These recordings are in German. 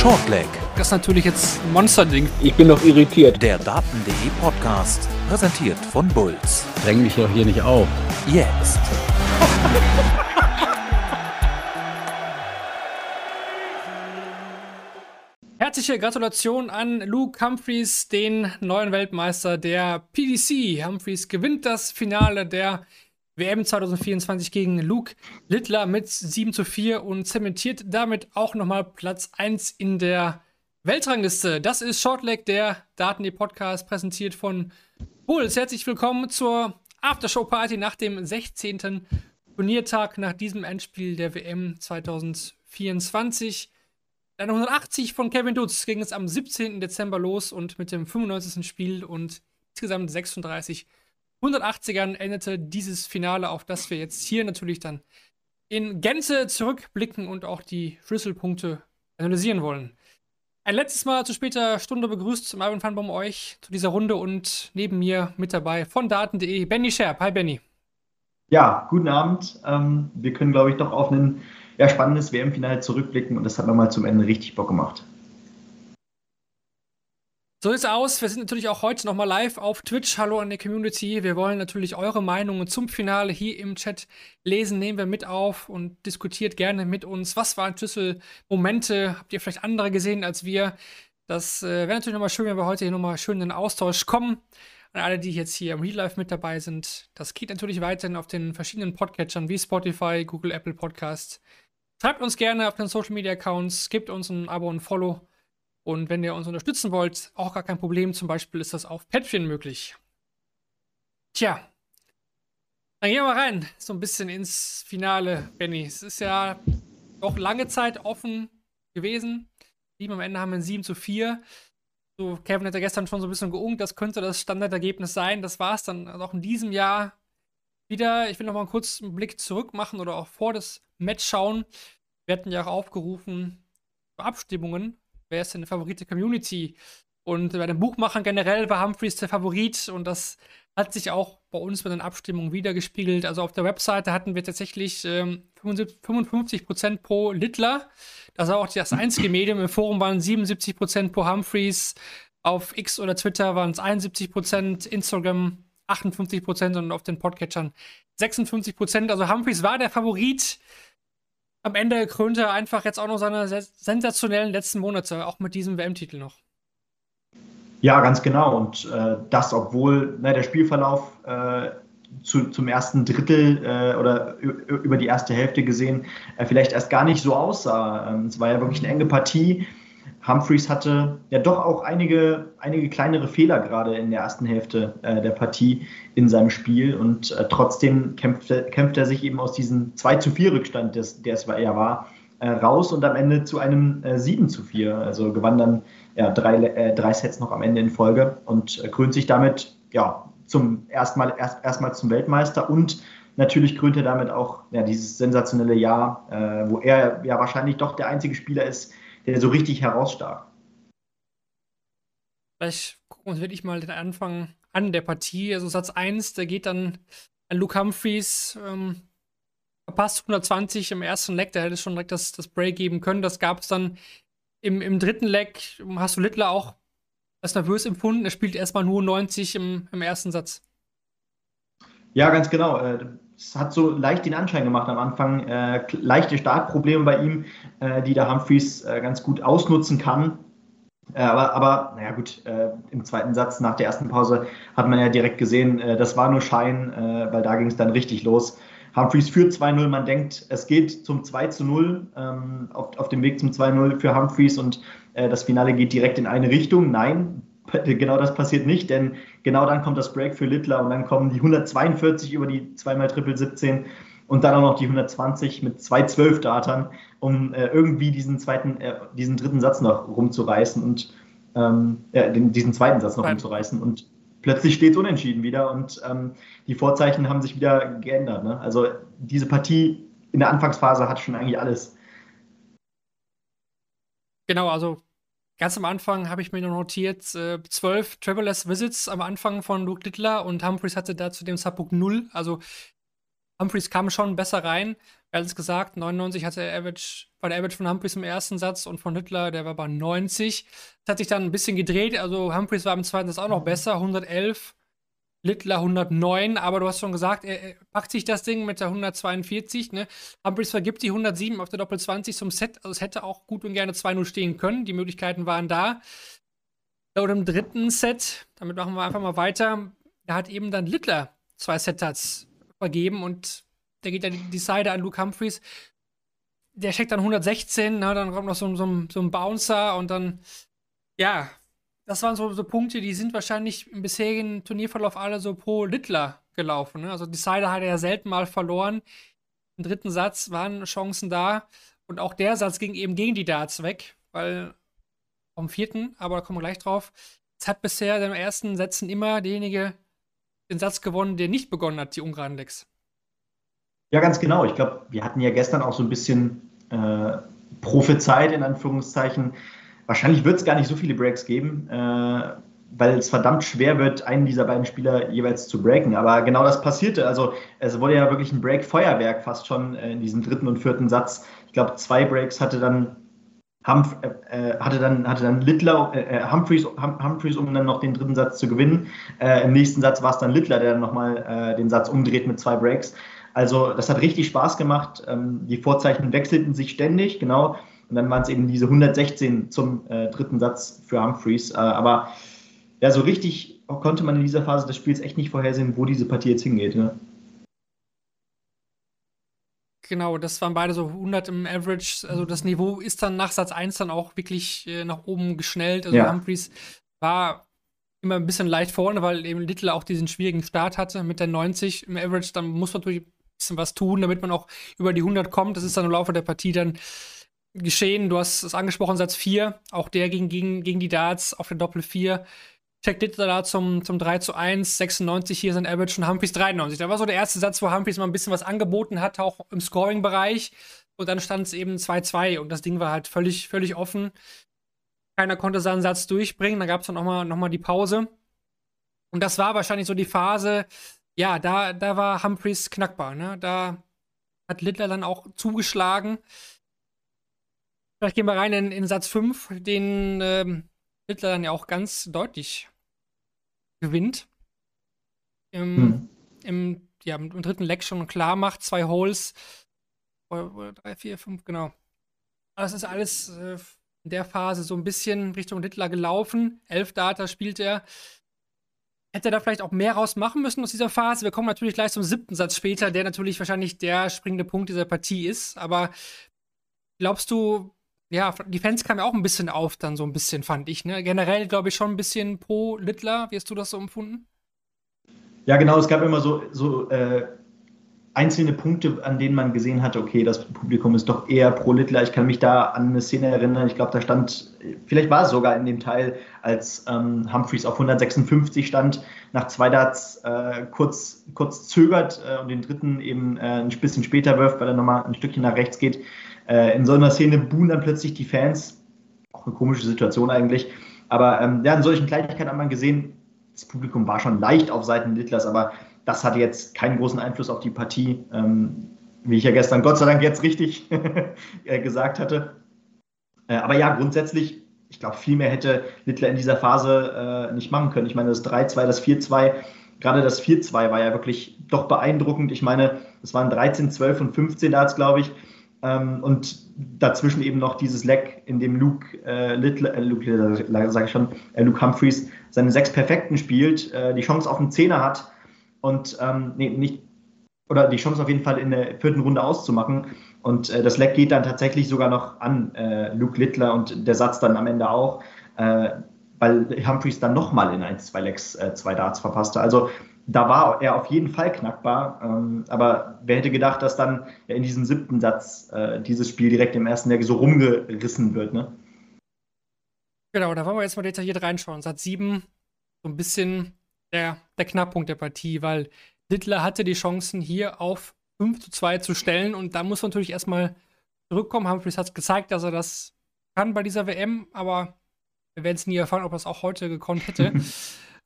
Shortleg. Das ist natürlich jetzt ein Monsterding. Ich bin noch irritiert. Der Daten.de Podcast. Präsentiert von Bulls. Dräng mich doch hier nicht auf. Jetzt. Herzliche Gratulation an Luke Humphreys, den neuen Weltmeister der PDC. Humphreys gewinnt das Finale der WM 2024 gegen Luke Littler mit 7 zu 4 und zementiert damit auch nochmal Platz 1 in der Weltrangliste. Das ist Shortleg, der Daten Podcast, präsentiert von Bulls. Herzlich willkommen zur Aftershow-Party nach dem 16. Turniertag nach diesem Endspiel der WM 2024. Dann 180 von Kevin Dutz ging es am 17. Dezember los und mit dem 95. Spiel und insgesamt 36 180ern endete dieses Finale, auf das wir jetzt hier natürlich dann in Gänze zurückblicken und auch die Schlüsselpunkte analysieren wollen. Ein letztes Mal zu später Stunde begrüßt Marvin van Boom euch zu dieser Runde und neben mir mit dabei von Daten.de Benny Scherp. Hi Benny. Ja, guten Abend. Ähm, wir können, glaube ich, doch auf ein ja, spannendes WM-Finale zurückblicken und das hat nochmal zum Ende richtig Bock gemacht. So ist es aus. Wir sind natürlich auch heute nochmal live auf Twitch. Hallo an die Community. Wir wollen natürlich eure Meinungen zum Finale hier im Chat lesen. Nehmen wir mit auf und diskutiert gerne mit uns. Was waren Schlüsselmomente? Habt ihr vielleicht andere gesehen als wir? Das äh, wäre natürlich nochmal schön, wenn wir heute hier nochmal schön in den Austausch kommen. An alle, die jetzt hier im Real Life mit dabei sind. Das geht natürlich weiterhin auf den verschiedenen Podcatchern wie Spotify, Google, Apple Podcasts. Schreibt uns gerne auf den Social Media Accounts, gebt uns ein Abo und Follow. Und wenn ihr uns unterstützen wollt, auch gar kein Problem. Zum Beispiel ist das auf Patreon möglich. Tja, dann gehen wir mal rein, so ein bisschen ins Finale, Benny. Es ist ja doch lange Zeit offen gewesen. Sieben am Ende haben wir ein 7 zu 4. So, Kevin hat ja gestern schon so ein bisschen geungt, das könnte das Standardergebnis sein. Das war es dann auch in diesem Jahr wieder. Ich will noch mal einen kurzen Blick zurück machen oder auch vor das Match schauen. Wir hatten ja auch aufgerufen Abstimmungen wer ist denn der Favorit der Community? Und bei den Buchmachern generell war Humphreys der Favorit und das hat sich auch bei uns mit den Abstimmungen wiedergespiegelt. Also auf der Webseite hatten wir tatsächlich ähm, 55% pro Littler. Das war auch das einzige Medium. Im Forum waren 77% pro Humphreys. Auf X oder Twitter waren es 71%, Instagram 58% und auf den Podcatchern 56%. Also Humphreys war der Favorit am Ende krönte er einfach jetzt auch noch seine sensationellen letzten Monate, auch mit diesem WM-Titel noch. Ja, ganz genau. Und äh, das, obwohl ne, der Spielverlauf äh, zu, zum ersten Drittel äh, oder über die erste Hälfte gesehen äh, vielleicht erst gar nicht so aussah. Ähm, es war ja wirklich eine enge Partie. Humphreys hatte ja doch auch einige, einige kleinere Fehler gerade in der ersten Hälfte äh, der Partie in seinem Spiel und äh, trotzdem kämpfte, kämpft er sich eben aus diesem 2 zu 4 Rückstand, des, der es ja war, äh, raus und am Ende zu einem 7 äh, zu 4. Also gewann dann ja, drei, äh, drei Sets noch am Ende in Folge und äh, krönt sich damit ja, zum erstmal erst, erstmal zum Weltmeister und natürlich krönt er damit auch ja, dieses sensationelle Jahr, wo er ja wahrscheinlich doch der einzige Spieler ist, der so richtig herausstach. Vielleicht gucken wir uns wirklich mal den Anfang an der Partie. Also Satz 1, der geht dann an Luke Humphreys. Ähm, verpasst 120 im ersten Leg, der hätte schon direkt das, das Break geben können. Das gab es dann im, im dritten Leg. Hast du Littler auch als nervös empfunden? Er spielt erstmal nur 90 im, im ersten Satz. Ja, ganz genau. Es hat so leicht den Anschein gemacht am Anfang, äh, leichte Startprobleme bei ihm, äh, die der Humphreys äh, ganz gut ausnutzen kann. Äh, aber, aber, naja, gut, äh, im zweiten Satz nach der ersten Pause hat man ja direkt gesehen, äh, das war nur Schein, weil da ging es dann richtig los. Humphreys führt 2-0, man denkt, es geht zum 2-0, ähm, auf, auf dem Weg zum 2-0 für Humphreys und das Finale geht direkt in eine Richtung. Nein, genau das passiert nicht, denn genau dann kommt das Break für Littler und dann kommen die 142 über die zweimal Triple 17 und dann auch noch die 120 mit zwei 12 Datern, um äh, irgendwie diesen zweiten, äh, diesen dritten Satz noch rumzureißen und ähm, äh, den, diesen zweiten Satz noch Nein. rumzureißen und plötzlich steht es unentschieden wieder und ähm, die Vorzeichen haben sich wieder geändert. Ne? Also diese Partie in der Anfangsphase hat schon eigentlich alles. Genau, also Ganz am Anfang habe ich mir nur notiert, äh, zwölf Travelers Visits am Anfang von Luke Littler und Humphreys hatte da zu dem Zeitpunkt null. Also Humphreys kam schon besser rein. Alles gesagt, 99 hatte der Average, war der Average von Humphreys im ersten Satz und von Hitler, der war bei 90. Das hat sich dann ein bisschen gedreht, also Humphreys war im zweiten Satz auch noch besser, 111. Littler 109, aber du hast schon gesagt, er, er packt sich das Ding mit der 142. Ne? Humphreys vergibt die 107 auf der Doppel 20 zum Set. Also es hätte auch gut und gerne 2-0 stehen können. Die Möglichkeiten waren da. Und im dritten Set, damit machen wir einfach mal weiter, da hat eben dann Littler zwei Set-Tats vergeben und der geht dann die Seite an Luke Humphreys. Der checkt dann 116, ne? dann kommt noch so, so, so ein Bouncer und dann, ja, das waren so, so, Punkte, die sind wahrscheinlich im bisherigen Turnierverlauf alle so pro Littler gelaufen. Ne? Also Decider hat er ja selten mal verloren. Im dritten Satz waren Chancen da. Und auch der Satz ging eben gegen die Darts weg, weil vom vierten, aber da kommen wir gleich drauf. Es hat bisher in den ersten Sätzen immer derjenige den Satz gewonnen, der nicht begonnen hat, die ungeraden Lecks. Ja, ganz genau. Ich glaube, wir hatten ja gestern auch so ein bisschen äh, prophezeit, in Anführungszeichen, Wahrscheinlich wird es gar nicht so viele Breaks geben, äh, weil es verdammt schwer wird, einen dieser beiden Spieler jeweils zu breaken. Aber genau das passierte. Also es wurde ja wirklich ein Break-Feuerwerk fast schon äh, in diesem dritten und vierten Satz. Ich glaube, zwei Breaks hatte dann Humph, äh, hatte dann, hatte dann Littler, äh, äh Humphreys, hum, Humphreys, um dann noch den dritten Satz zu gewinnen. Äh, Im nächsten Satz war es dann Littler, der dann nochmal äh, den Satz umdreht mit zwei Breaks. Also das hat richtig Spaß gemacht. Ähm, die Vorzeichen wechselten sich ständig, genau. Und dann waren es eben diese 116 zum äh, dritten Satz für Humphreys. Äh, aber ja, so richtig konnte man in dieser Phase des Spiels echt nicht vorhersehen, wo diese Partie jetzt hingeht. Ne? Genau, das waren beide so 100 im Average. Also das Niveau ist dann nach Satz 1 dann auch wirklich äh, nach oben geschnellt. Also ja. Humphreys war immer ein bisschen leicht vorne, weil eben Little auch diesen schwierigen Start hatte mit der 90 im Average. Dann muss man natürlich ein bisschen was tun, damit man auch über die 100 kommt. Das ist dann im Laufe der Partie dann geschehen. Du hast es angesprochen, Satz 4. Auch der ging gegen, gegen die Darts auf der Doppel 4. Check Litter da zum, zum 3 zu 1, 96 hier sind Average und Humphreys 93. Da war so der erste Satz, wo Humphreys mal ein bisschen was angeboten hat, auch im Scoring-Bereich. Und dann stand es eben 2-2 und das Ding war halt völlig, völlig offen. Keiner konnte seinen Satz durchbringen. Da gab es dann nochmal noch mal die Pause. Und das war wahrscheinlich so die Phase, ja, da, da war Humphreys knackbar. Ne? Da hat Littler dann auch zugeschlagen. Vielleicht gehen wir rein in, in Satz 5, den ähm, Hitler dann ja auch ganz deutlich gewinnt. Im, hm. im, ja, im dritten Leck schon klar macht, zwei Holes. Oder, drei, vier, fünf, genau. Aber es ist alles äh, in der Phase so ein bisschen Richtung Hitler gelaufen. Elf Data spielt er. Hätte er da vielleicht auch mehr rausmachen müssen aus dieser Phase? Wir kommen natürlich gleich zum siebten Satz später, der natürlich wahrscheinlich der springende Punkt dieser Partie ist. Aber glaubst du, ja, die Fans kamen ja auch ein bisschen auf, dann so ein bisschen, fand ich. Ne? Generell, glaube ich, schon ein bisschen pro Littler. Wie hast du das so empfunden? Ja, genau. Es gab immer so, so äh, einzelne Punkte, an denen man gesehen hatte, okay, das Publikum ist doch eher pro Littler. Ich kann mich da an eine Szene erinnern. Ich glaube, da stand, vielleicht war es sogar in dem Teil, als ähm, Humphreys auf 156 stand, nach zwei Darts äh, kurz, kurz zögert äh, und den dritten eben äh, ein bisschen später wirft, weil er nochmal ein Stückchen nach rechts geht. Äh, in so einer Szene buhen dann plötzlich die Fans. Auch eine komische Situation eigentlich. Aber ähm, ja, in solchen Kleinigkeiten hat man gesehen, das Publikum war schon leicht auf Seiten Littlers, aber das hatte jetzt keinen großen Einfluss auf die Partie, ähm, wie ich ja gestern Gott sei Dank jetzt richtig äh, gesagt hatte. Äh, aber ja, grundsätzlich, ich glaube, viel mehr hätte Littler in dieser Phase äh, nicht machen können. Ich meine, das 3-2, das 4-2, gerade das 4-2 war ja wirklich doch beeindruckend. Ich meine, es waren 13, 12 und 15 Darts, glaube ich. Ähm, und dazwischen eben noch dieses Leck, in dem Luke äh, Little, äh, Luke, äh, sage ich schon, äh, Luke Humphreys seine sechs Perfekten spielt, äh, die Chance auf einen Zehner hat und ähm, nee, nicht oder die Chance auf jeden Fall in der vierten Runde auszumachen. Und äh, das Leck geht dann tatsächlich sogar noch an äh, Luke Littler und der Satz dann am Ende auch, weil Humphreys dann nochmal in ein, zwei Lecks zwei Darts verpasste. Also da war er auf jeden Fall knackbar. Ähm, aber wer hätte gedacht, dass dann in diesem siebten Satz äh, dieses Spiel direkt im ersten Leg so rumgerissen wird, ne? Genau, da wollen wir jetzt mal detailliert reinschauen. Satz 7, so ein bisschen der, der Knackpunkt der Partie, weil Littler hatte die Chancen, hier auf 5 zu 2 zu stellen und da muss man natürlich erstmal zurückkommen. Humphreys hat gezeigt, dass er das kann bei dieser WM, aber wir werden es nie erfahren, ob er es auch heute gekonnt hätte.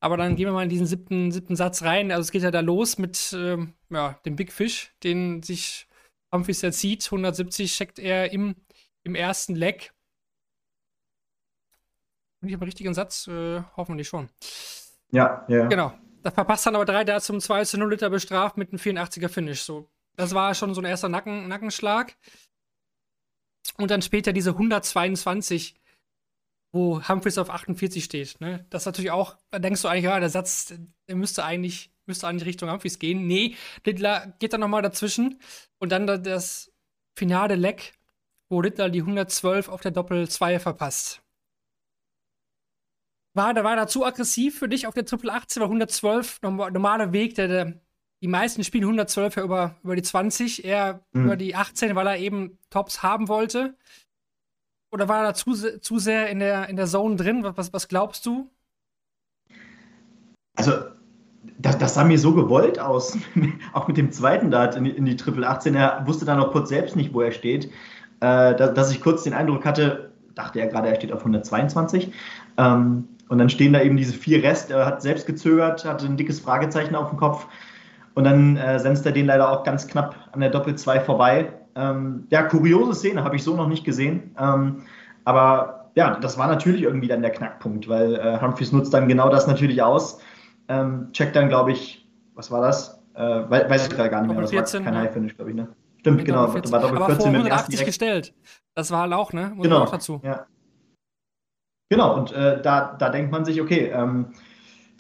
Aber dann gehen wir mal in diesen siebten, siebten Satz rein. Also es geht ja da los mit ähm, ja, dem Big Fish, den sich Humphreys der zieht, 170 checkt er im, im ersten Leck. Bin ich aber richtigen Satz? Äh, hoffentlich schon. Ja, ja. Genau. Da verpasst dann aber drei, der hat zum 2 zu 0 Liter bestraft mit einem 84er Finish. So, das war schon so ein erster Nacken, Nackenschlag. Und dann später diese 122, wo Humphreys auf 48 steht. Ne? Das ist natürlich auch, da denkst du eigentlich, ja, der Satz, der müsste eigentlich, müsste eigentlich Richtung Humphreys gehen. Nee, Littler geht dann nochmal dazwischen. Und dann das finale Leck, wo Littler die 112 auf der Doppel 2 verpasst. War, da war da zu aggressiv für dich auf der Triple 18, war 112 normaler Weg, der, der die meisten spielen 112 ja über, über die 20, er mhm. über die 18, weil er eben Tops haben wollte. Oder war er da zu, zu sehr in der, in der Zone drin? Was, was glaubst du? Also, das, das sah mir so gewollt aus. auch mit dem zweiten Dart in die, in die Triple 18. Er wusste dann auch kurz selbst nicht, wo er steht. Äh, dass, dass, ich kurz den Eindruck hatte, dachte er gerade, er steht auf 122. Ähm, und dann stehen da eben diese vier Rest. Er hat selbst gezögert, hatte ein dickes Fragezeichen auf dem Kopf. Und dann äh, senzt er den leider auch ganz knapp an der Doppel 2 vorbei. Ähm, ja, kuriose Szene, habe ich so noch nicht gesehen. Ähm, aber ja, das war natürlich irgendwie dann der Knackpunkt, weil äh, Humphreys nutzt dann genau das natürlich aus. Ähm, checkt dann, glaube ich, was war das? Äh, weiß ich gerade gar nicht mehr. Das 14, war kein High-Finish, glaube ich, ne? Stimmt, genau. genau war Doppel 14 aber vor 180 gestellt. Das war halt auch, ne? Muss genau. Auch dazu. Ja. Genau, und äh, da, da denkt man sich, okay, ähm,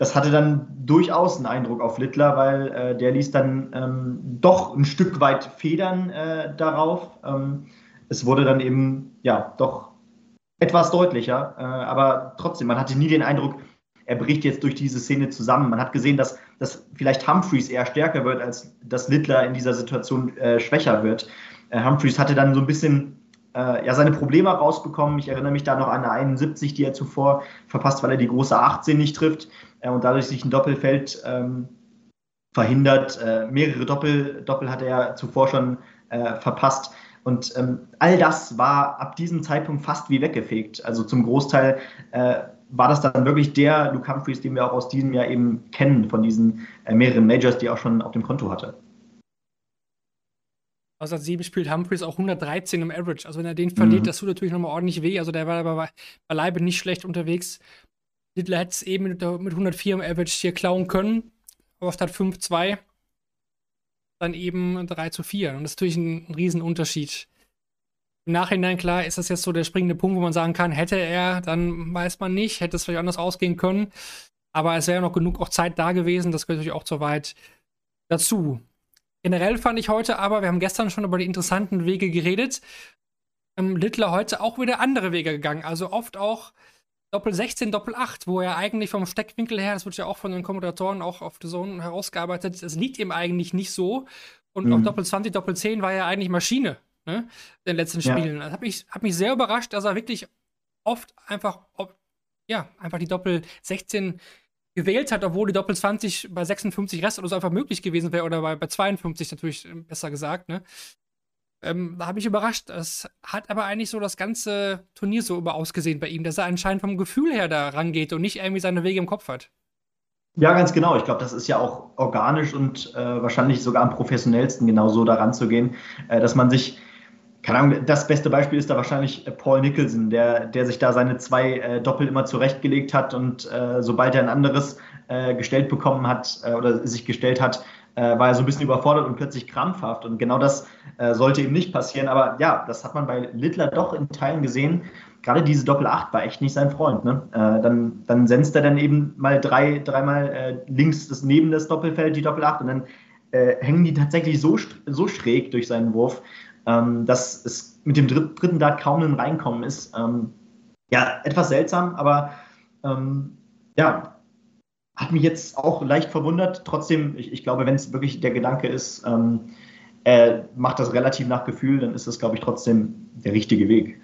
das hatte dann durchaus einen Eindruck auf Littler, weil äh, der ließ dann ähm, doch ein Stück weit Federn äh, darauf. Ähm, es wurde dann eben, ja, doch etwas deutlicher, äh, aber trotzdem, man hatte nie den Eindruck, er bricht jetzt durch diese Szene zusammen. Man hat gesehen, dass, dass vielleicht Humphreys eher stärker wird, als dass Littler in dieser Situation äh, schwächer wird. Äh, Humphreys hatte dann so ein bisschen äh, ja, seine Probleme rausbekommen. Ich erinnere mich da noch an eine 71, die er zuvor verpasst, weil er die große 18 nicht trifft äh, und dadurch sich ein Doppelfeld ähm, verhindert. Äh, mehrere Doppel, Doppel hat er ja zuvor schon äh, verpasst. Und ähm, all das war ab diesem Zeitpunkt fast wie weggefegt. Also zum Großteil äh, war das dann wirklich der Luke Humphreys, den wir auch aus diesem Jahr eben kennen, von diesen äh, mehreren Majors, die er auch schon auf dem Konto hatte. Außer sieben spielt Humphreys auch 113 im Average. Also wenn er den verliert, mhm. das tut natürlich nochmal ordentlich weh. Also der war aber beileibe nicht schlecht unterwegs. Littler hätte es eben mit, mit 104 im Average hier klauen können. Aber statt 5-2 dann eben 3 zu 4. Und das ist natürlich ein, ein Riesenunterschied. Im Nachhinein, klar, ist das jetzt so der springende Punkt, wo man sagen kann, hätte er, dann weiß man nicht, hätte es vielleicht anders ausgehen können. Aber es wäre noch genug auch Zeit da gewesen. Das gehört natürlich auch zu weit dazu. Generell fand ich heute aber, wir haben gestern schon über die interessanten Wege geredet, ähm, Littler heute auch wieder andere Wege gegangen. Also oft auch Doppel 16, Doppel 8, wo er eigentlich vom Steckwinkel her, das wird ja auch von den Kommentatoren auch auf der Zone herausgearbeitet, es liegt ihm eigentlich nicht so. Und mhm. auch Doppel 20, Doppel 10 war ja eigentlich Maschine ne, in den letzten Spielen. Ja. Das hat mich, hat mich sehr überrascht, dass er wirklich oft einfach, ob, ja, einfach die Doppel 16 gewählt hat, obwohl die Doppel 20 bei 56 Rest oder so einfach möglich gewesen wäre oder bei, bei 52 natürlich äh, besser gesagt, ne? Ähm, da habe ich überrascht. Es hat aber eigentlich so das ganze Turnier so über ausgesehen bei ihm, dass er anscheinend vom Gefühl her da rangeht und nicht irgendwie seine Wege im Kopf hat. Ja, ganz genau. Ich glaube, das ist ja auch organisch und äh, wahrscheinlich sogar am professionellsten genau so daran zu gehen, äh, dass man sich keine Ahnung, das beste Beispiel ist da wahrscheinlich äh, Paul Nicholson, der, der sich da seine zwei äh, Doppel immer zurechtgelegt hat und äh, sobald er ein anderes äh, gestellt bekommen hat oder sich gestellt hat, äh, war er so ein bisschen überfordert und plötzlich krampfhaft. Und genau das sollte ihm nicht passieren. Aber ja, das hat man bei Littler doch in Teilen gesehen. Gerade diese Doppel 8 war echt nicht sein Freund. Ne? dann, dann senzt er dann eben mal drei, dreimal links das, neben das Doppelfeld, die Doppel 8, und dann hängen die tatsächlich so, so schräg durch seinen Wurf, ähm, dass es mit dem dritten Dart kaum ein Reinkommen ist. Ähm, ja, etwas seltsam, aber ähm, ja, hat mich jetzt auch leicht verwundert. Trotzdem, ich, ich glaube, wenn es wirklich der Gedanke ist, ähm, er macht das relativ nach Gefühl, dann ist das, glaube ich, trotzdem der richtige Weg.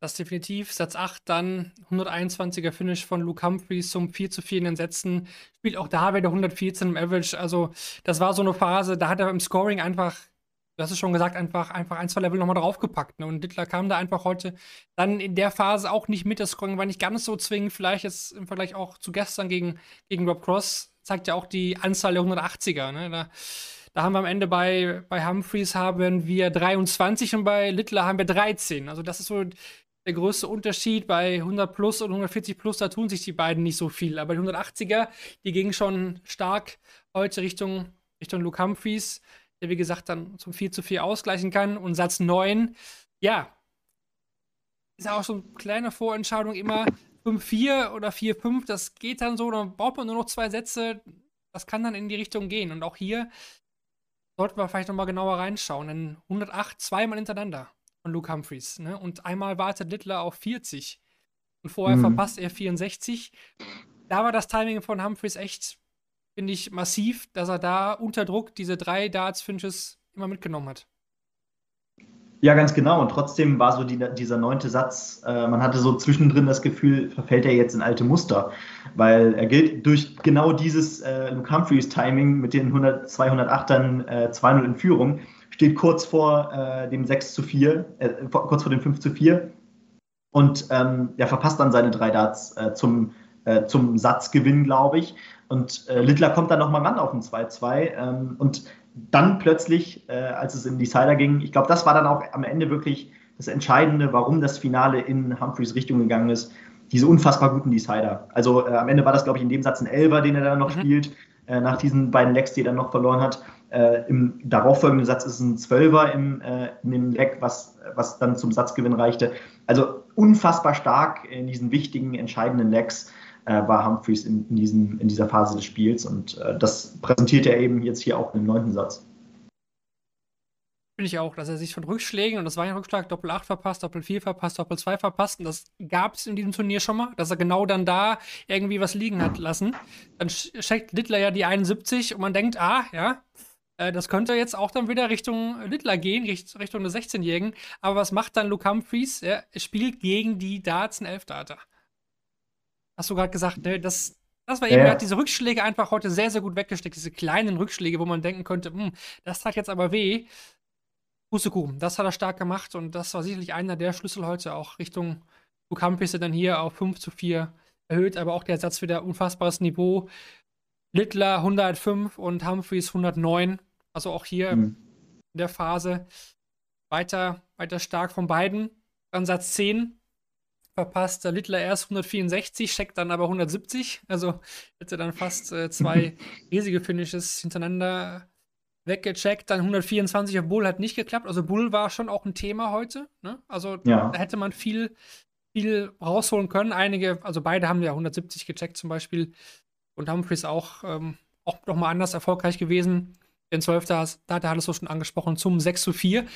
Das definitiv. Satz 8, dann 121er Finish von Luke Humphreys zum 4 zu 4 in den Sätzen. Spielt auch da wieder 114 im Average. Also, das war so eine Phase, da hat er im Scoring einfach du hast es schon gesagt, einfach, einfach ein, zwei Level nochmal draufgepackt. Ne? Und Dittler kam da einfach heute dann in der Phase auch nicht mit. Das Scoring war nicht ganz so zwingend. Vielleicht jetzt im Vergleich auch zu gestern gegen, gegen Rob Cross zeigt ja auch die Anzahl der 180er. Ne? Da, Da haben wir am Ende bei, bei Humphreys haben wir 23 und bei Littler haben wir 13. Also das ist so der größte Unterschied. Bei 100 plus und 140 plus, da tun sich die beiden nicht so viel. Aber die 180er, die gingen schon stark heute Richtung, Richtung Luke Humphreys, der wie gesagt dann zum 4 zu 4 ausgleichen kann. Und Satz 9, ja, ist auch so eine kleine Vorentscheidung immer 5-4 oder 4-5, das geht dann so, dann braucht man nur noch zwei Sätze, das kann dann in die Richtung gehen. Und auch hier sollten wir vielleicht nochmal genauer reinschauen, denn 108 zweimal hintereinander von Luke Humphreys. Ne? Und einmal wartet Littler auf 40 und vorher mhm. verpasst er 64. Da war das Timing von Humphreys echt, finde ich, massiv, dass er da unter Druck diese drei Darts-Finches immer mitgenommen hat. Ja, ganz genau. Und trotzdem war so die, dieser neunte Satz, äh, man hatte so zwischendrin das Gefühl, verfällt er jetzt in alte Muster. Weil er gilt durch genau dieses äh, Luke Humphreys Timing mit den 100, 208ern äh, 2-0 in Führung, steht kurz vor äh, dem 6 zu 4, äh, kurz vor dem 5 zu 4 und ähm, ja, verpasst dann seine drei Darts äh, zum, äh, zum Satzgewinn, glaube ich. Und äh, Littler kommt dann nochmal ran auf ein 2-2 ähm, und dann plötzlich, äh, als es in Decider ging, ich glaube, das war dann auch am Ende wirklich das Entscheidende, warum das Finale in Humphreys Richtung gegangen ist. Diese unfassbar guten Decider. Also äh, am Ende war das, glaube ich, in dem Satz ein Elber, den er dann noch mhm. spielt, äh, nach diesen beiden Lecks, die er dann noch verloren hat. Äh, Im darauffolgenden Satz ist es ein Zwölfer im, äh, in dem Leck, was, was dann zum Satzgewinn reichte. Also unfassbar stark in diesen wichtigen, entscheidenden Lecks war Humphreys in, in, diesem, in dieser Phase des Spiels. Und äh, das präsentiert er eben jetzt hier auch im neunten Satz. Finde ich auch, dass er sich von Rückschlägen, und das war ein Rückschlag, Doppel 8 verpasst, Doppel 4 verpasst, Doppel 2 verpasst, und das gab es in diesem Turnier schon mal, dass er genau dann da irgendwie was liegen hat lassen. Dann checkt Littler ja die 71 und man denkt, ah, ja, äh, das könnte jetzt auch dann wieder Richtung Littler gehen, Richtung des 16-Jährigen. Aber was macht dann Luke Humphreys? Er spielt gegen die Darts einen Elfdata hast du gerade gesagt, ne, das, das war eben, ja. er hat diese Rückschläge einfach heute sehr, sehr gut weggesteckt. Diese kleinen Rückschläge, wo man denken könnte, hm, das tat jetzt aber weh. Pustekuchen, das hat er stark gemacht und das war sicherlich einer der Schlüssel heute auch Richtung Bukampis, der dann hier auf 5 zu 4 erhöht, aber auch der Satz wieder unfassbares Niveau. Littler 105 und Humphreys 109. Also auch hier mhm. in der Phase weiter, weiter stark von beiden. Dann Satz 10, verpasst der Littler erst 164, checkt dann aber 170. Also hätte dann fast äh, zwei riesige Finishes hintereinander weggecheckt. Dann 124 auf Bull hat nicht geklappt. Also Bull war schon auch ein Thema heute. Ne? Also ja. da hätte man viel, viel rausholen können. Einige, also beide haben ja 170 gecheckt zum Beispiel. Und Humphreys auch, ähm, auch nochmal anders erfolgreich gewesen. Den 12. Da, da hat er alles so schon angesprochen zum 6 zu 4.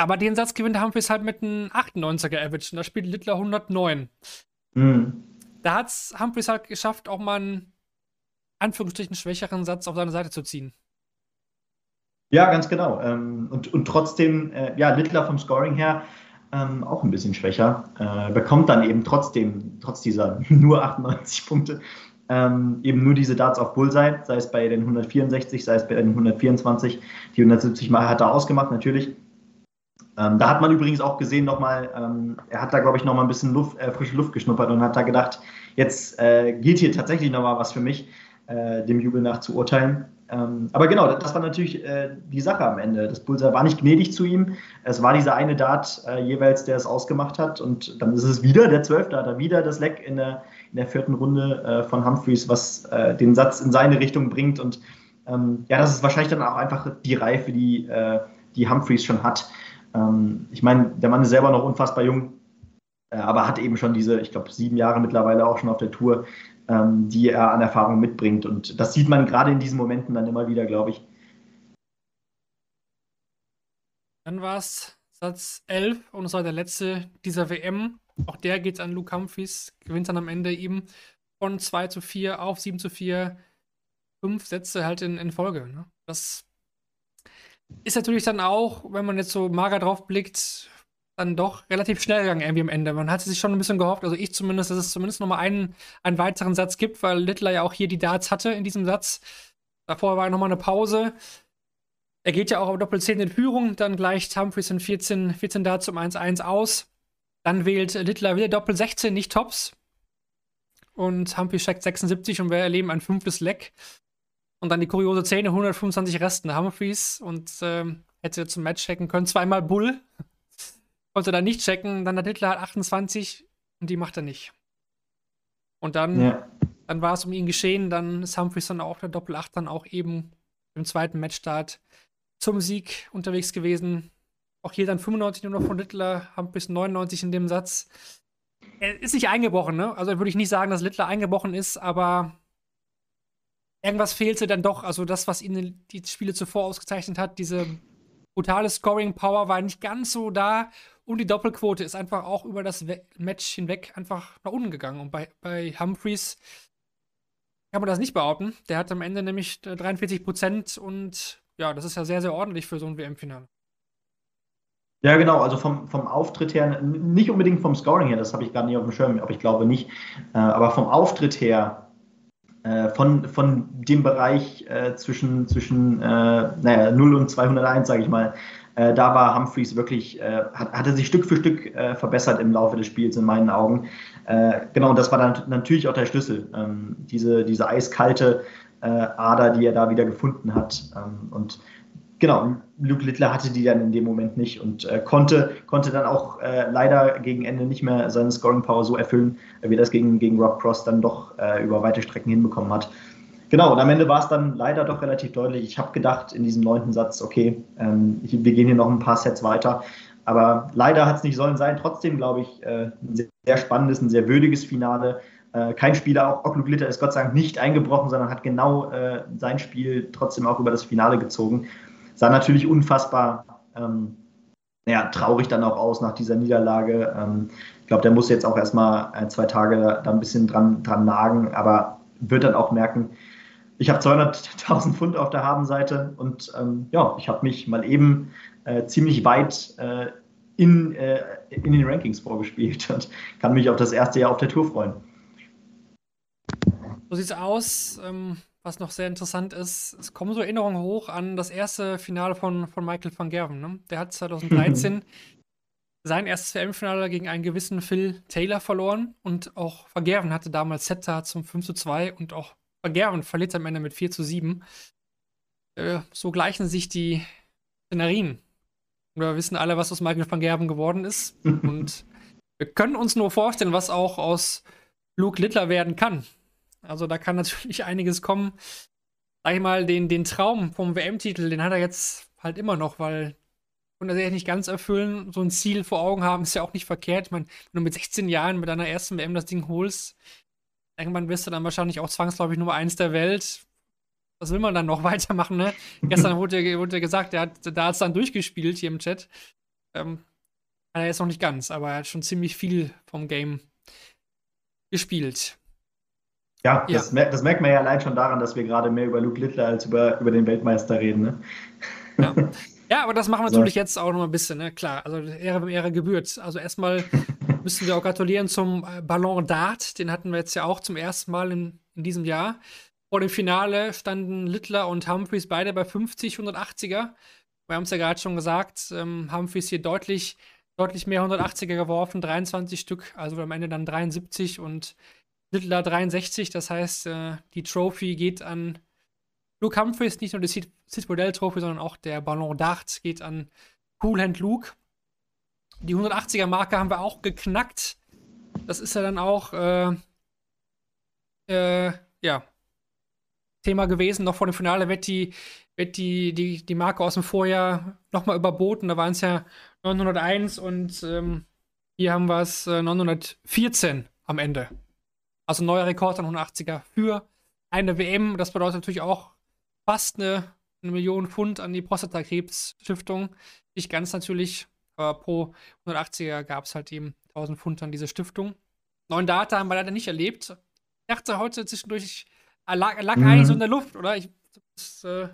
Aber den Satz gewinnt Humphreys halt mit einem 98er Average und da spielt Littler 109. Mhm. Da hat es Humphreys halt geschafft, auch mal einen Anführungsstrichen schwächeren Satz auf seine Seite zu ziehen. Ja, ganz genau. Ähm, und, und trotzdem, äh, ja, Littler vom Scoring her ähm, auch ein bisschen schwächer. Äh, bekommt dann eben trotzdem, trotz dieser nur 98 Punkte, ähm, eben nur diese Darts auf Bullseye, sei es bei den 164, sei es bei den 124. Die 170 Mal hat er ausgemacht, natürlich. Ähm, da hat man übrigens auch gesehen nochmal, ähm, er hat da, glaube ich, nochmal ein bisschen Luft, äh, frische Luft geschnuppert und hat da gedacht, jetzt äh, geht hier tatsächlich nochmal was für mich, äh, dem Jubel nach zu urteilen. Ähm, aber genau, das war natürlich äh, die Sache am Ende. Das Bullseye war nicht gnädig zu ihm. Es war dieser eine Dart äh, jeweils, der es ausgemacht hat. Und dann ist es wieder der Zwölfte, hat er wieder das Leck in der, in der vierten Runde äh, von Humphreys, was den Satz in seine Richtung bringt. Und ähm, ja, das ist wahrscheinlich dann auch einfach die Reife, die, die Humphreys schon hat. Ähm, ich meine, der Mann ist selber noch unfassbar jung, äh, aber hat eben schon diese, ich glaube, sieben Jahre mittlerweile auch schon auf der Tour, ähm, die er an Erfahrung mitbringt. Und das sieht man gerade in diesen Momenten dann immer wieder, glaube ich. Dann war es Satz 11 und es war der letzte dieser WM. Auch der geht an Luke Humphries, gewinnt dann am Ende eben von 2 zu 4 auf 7 zu 4. Fünf Sätze halt in, in Folge. Ne? Das ist natürlich dann auch, wenn man jetzt so mager drauf blickt, dann doch relativ schnell gegangen irgendwie am Ende. Man hatte sich schon ein bisschen gehofft, also ich zumindest, dass es zumindest nochmal einen, einen weiteren Satz gibt, weil Littler ja auch hier die Darts hatte in diesem Satz. Davor war nochmal eine Pause. Er geht ja auch auf Doppel 10 in Führung, dann gleicht Humphreys in 14, 14 Darts um 1-1 aus. Dann wählt Littler wieder Doppel 16, nicht Tops. Und Humphreys checkt 76 und wir erleben ein fünftes Leck. Und dann die kuriose Szene, 125 Resten Humphreys und ähm, hätte zum Match checken können. Zweimal Bull. Konnte dann nicht checken. Dann der Hitler hat 28 und die macht er nicht. Und dann, ja. dann war es um ihn geschehen. Dann ist Humphreys dann auch der Doppel-8 dann auch eben im zweiten Matchstart zum Sieg unterwegs gewesen. Auch hier dann 95 nur noch von Littler, Humphreys 99 in dem Satz. Er ist nicht eingebrochen, ne? Also würde ich nicht sagen, dass Littler eingebrochen ist, aber irgendwas fehlte dann doch. Also das, was ihn die Spiele zuvor ausgezeichnet hat, diese brutale Scoring-Power war nicht ganz so da. Und die Doppelquote ist einfach auch über das Match hinweg einfach nach unten gegangen. Und bei, bei Humphreys kann man das nicht behaupten. Der hat am Ende nämlich 43 Prozent und ja, das ist ja sehr, sehr ordentlich für so ein WM-Finale. Ja, genau, also vom, vom Auftritt her, nicht unbedingt vom Scoring her, das habe ich gar nicht auf dem Schirm, aber ich glaube nicht. Äh, aber vom Auftritt her äh, von, von dem Bereich äh, zwischen, zwischen äh, naja, 0 und 201, sage ich mal, äh, da war Humphreys wirklich, äh, hat, hat er sich Stück für Stück äh, verbessert im Laufe des Spiels in meinen Augen. genau, und das war dann natürlich auch der Schlüssel, ähm, diese, diese eiskalte Ader, die er da wieder gefunden hat. Ähm, und genau, Luke Littler hatte die dann in dem Moment nicht und äh, konnte, konnte dann auch äh, leider gegen Ende nicht mehr seine Scoring Power so erfüllen, wie er das gegen, gegen Rob Cross dann doch äh, über weite Strecken hinbekommen hat. Genau, und am Ende war es dann leider doch relativ deutlich. Ich habe gedacht in diesem neunten Satz, okay, ähm, wir gehen hier noch ein paar Sets weiter. Aber leider hat es nicht sollen sein. Trotzdem glaube ich, äh, ein sehr, spannendes, ein sehr würdiges Finale. Äh, kein Spieler, auch Ocklu Glitter, ist Gott sei Dank nicht eingebrochen, sondern hat genau äh, sein Spiel trotzdem auch über das Finale gezogen sah natürlich unfassbar ähm, ja, traurig dann auch aus nach dieser Niederlage. Ähm, ich glaube, der muss jetzt auch erstmal ein, zwei Tage da ein bisschen dran, dran nagen, aber wird dann auch merken, ich habe 200.000 Pfund auf der Habenseite und ähm, ja, ich habe mich mal eben äh, ziemlich weit äh, in, äh, in den Rankings vorgespielt und kann mich auf das erste Jahr auf der Tour freuen. So sieht es aus. Ähm, was noch sehr interessant ist, es kommen so Erinnerungen hoch an das erste Finale von, von Michael van Gerven. Ne? Der hat 2013 sein erstes WM-Finale gegen einen gewissen Phil Taylor verloren und auch Van Gerven hatte damals Setter zum 5 zu 2 und auch Van Gerven verliert am Ende mit 4 zu 7. Äh, so gleichen sich die Szenarien. Wir wissen alle, was aus Michael van Gerven geworden ist und wir können uns nur vorstellen, was auch aus Luke Littler werden kann. Also da kann natürlich einiges kommen. Sag ich mal, den, den Traum vom WM-Titel, den hat er jetzt halt immer noch, weil er sich nicht ganz erfüllen. So ein Ziel vor Augen haben ist ja auch nicht verkehrt. Ich meine, wenn du mit 16 Jahren mit deiner ersten WM das Ding holst, irgendwann wirst du dann wahrscheinlich auch zwangsläufig Nummer eins der Welt. Was will man dann noch weitermachen, ne? Gestern wurde, wurde gesagt, der hat, da hat es dann durchgespielt hier im Chat. Ähm, er jetzt noch nicht ganz, aber er hat schon ziemlich viel vom Game gespielt. Ja, ja. Das, das, merkt man ja allein schon daran, dass wir gerade mehr über Luke Littler als über, über den Weltmeister reden. Ne? Ja. ja, aber das machen wir natürlich so. jetzt auch noch ein bisschen, ne? Klar, also Ehre, Ehre gebührt. Also erstmal müssen wir auch gratulieren zum äh, Ballon d'Art. Den hatten wir jetzt ja auch zum ersten Mal in, in diesem Jahr. Vor dem Finale standen Littler und Humphreys beide bei 50, 180er. Wir haben es ja gerade schon gesagt, ähm, Humphreys hier deutlich, deutlich mehr 180er geworfen, 23 Stück, also am Ende dann 73 und Littler 63, das heißt, äh, die Trophy geht an Luke Humphreys, nicht nur die Sid Bodell Trophy, sondern auch der Ballon d'Art geht an Cool Hand Luke. Die 180er Marke haben wir auch geknackt. Das ist ja dann auch, äh, äh, ja, Thema gewesen. Noch vor dem Finale wird die, wird die, die, die Marke aus dem Vorjahr nochmal überboten. Da waren es ja 901 und ähm, hier haben wir es äh, 914 am Ende. Also neuer Rekord an 180er für eine WM. Das bedeutet natürlich auch fast eine, eine Million Pfund an die Prostatakrebs-Stiftung. Nicht ganz natürlich, aber pro 180er gab es halt eben 1000 Pfund an diese Stiftung. Neuen Data haben wir leider nicht erlebt. Ich dachte heute zwischendurch, ah, lag, lag mhm. eigentlich so in der Luft, oder? Ich, das äh,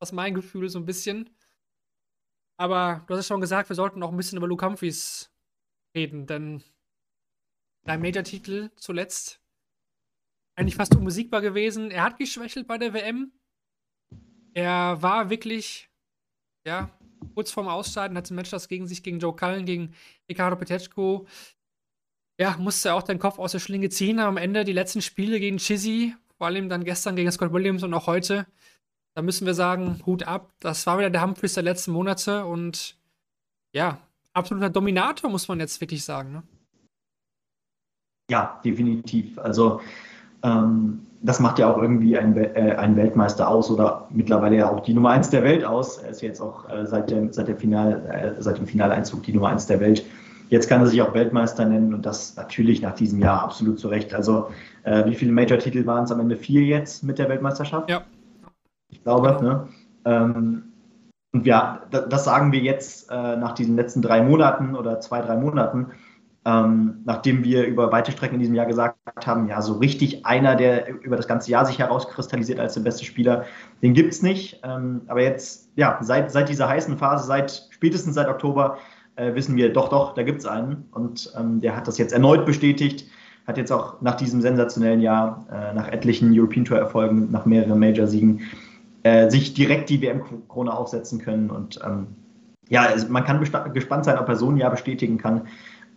ist mein Gefühl so ein bisschen. Aber du hast es schon gesagt, wir sollten auch ein bisschen über Luke Humphreys reden, denn drei Major-Titel zuletzt eigentlich fast unbesiegbar gewesen. Er hat geschwächelt bei der WM. Er war wirklich, ja, kurz vorm Ausscheiden, hatte ein Match das gegen sich, gegen Joe Cullen, gegen Ricardo Petechko. Ja, musste auch den Kopf aus der Schlinge ziehen. Am Ende die letzten Spiele gegen Chizzy vor allem dann gestern gegen Scott Williams und auch heute. Da müssen wir sagen, Hut ab. Das war wieder der Humphreys der letzten Monate und ja, absoluter Dominator, muss man jetzt wirklich sagen. Ne? Ja, definitiv. Also ähm, das macht ja auch irgendwie einen, äh, einen, Weltmeister aus oder mittlerweile ja auch die Nummer 1 der Welt aus. Er ist jetzt auch äh, seit, dem, seit, der Final, äh, seit dem Finaleinzug die Nummer 1 der Welt. Jetzt kann er sich auch Weltmeister nennen und das natürlich nach diesem Jahr absolut zu Recht. Also äh, wie viele Major-Titel waren es am Ende? Vier jetzt mit der Weltmeisterschaft? Ja. Ich glaube, genau. ne? Ähm, und ja, das sagen wir jetzt äh, nach diesen letzten drei Monaten oder zwei, drei Monaten, ähm, nachdem wir über weite Strecken in diesem Jahr gesagt haben, ja, so richtig einer, der über das ganze Jahr sich herauskristallisiert als der beste Spieler, den gibt es nicht. Ähm, aber jetzt, ja, seit, seit dieser heißen Phase, seit spätestens seit Oktober, äh, wissen wir, doch, doch, da gibt es einen. Und ähm, der hat das jetzt erneut bestätigt, hat jetzt auch nach diesem sensationellen Jahr, äh, nach etlichen European Tour-Erfolgen, nach mehreren Major-Siegen, äh, sich direkt die WM-Krone aufsetzen können. Und ähm, ja, man kann gespannt sein, ob er so ein Jahr bestätigen kann.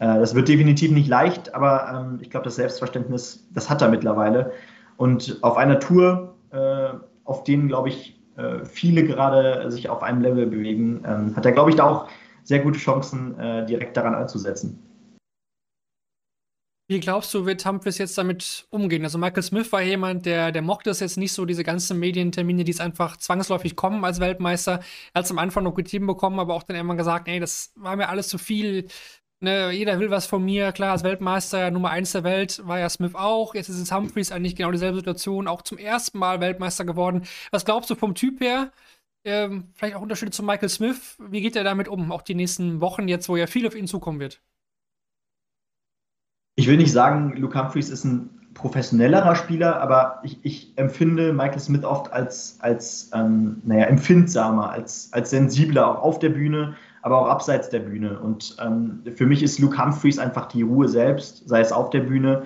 Äh, das wird definitiv nicht leicht, aber ähm, ich glaube, das Selbstverständnis, das hat er mittlerweile. Und auf einer Tour, äh, auf denen, glaube ich, äh, viele gerade sich auf einem Level bewegen, ähm, hat er, glaube ich, da auch sehr gute Chancen, äh, direkt daran anzusetzen. Wie glaubst du, wird Humphries jetzt damit umgehen? Also Michael Smith war jemand, der, der mochte es jetzt nicht so, diese ganzen Medientermine, die es einfach zwangsläufig kommen als Weltmeister. Er hat es am Anfang noch getrieben bekommen, aber auch dann irgendwann gesagt, ey, das war mir alles zu viel. Ne, jeder will was von mir. Klar, als Weltmeister Nummer 1 der Welt war ja Smith auch. Jetzt ist es Humphries eigentlich genau dieselbe Situation, auch zum ersten Mal Weltmeister geworden. Was glaubst du vom Typ her? Ähm, vielleicht auch Unterschiede zu Michael Smith. Wie geht er damit um? Auch die nächsten Wochen jetzt, wo ja viel auf ihn zukommen wird ich will nicht sagen, Luke Humphreys ist ein professionellerer Spieler, aber ich, ich empfinde Michael Smith oft als, als ähm, naja, empfindsamer, als, als sensibler, auch auf der Bühne, aber auch abseits der Bühne. Und ähm, für mich ist Luke Humphreys einfach die Ruhe selbst, sei es auf der Bühne,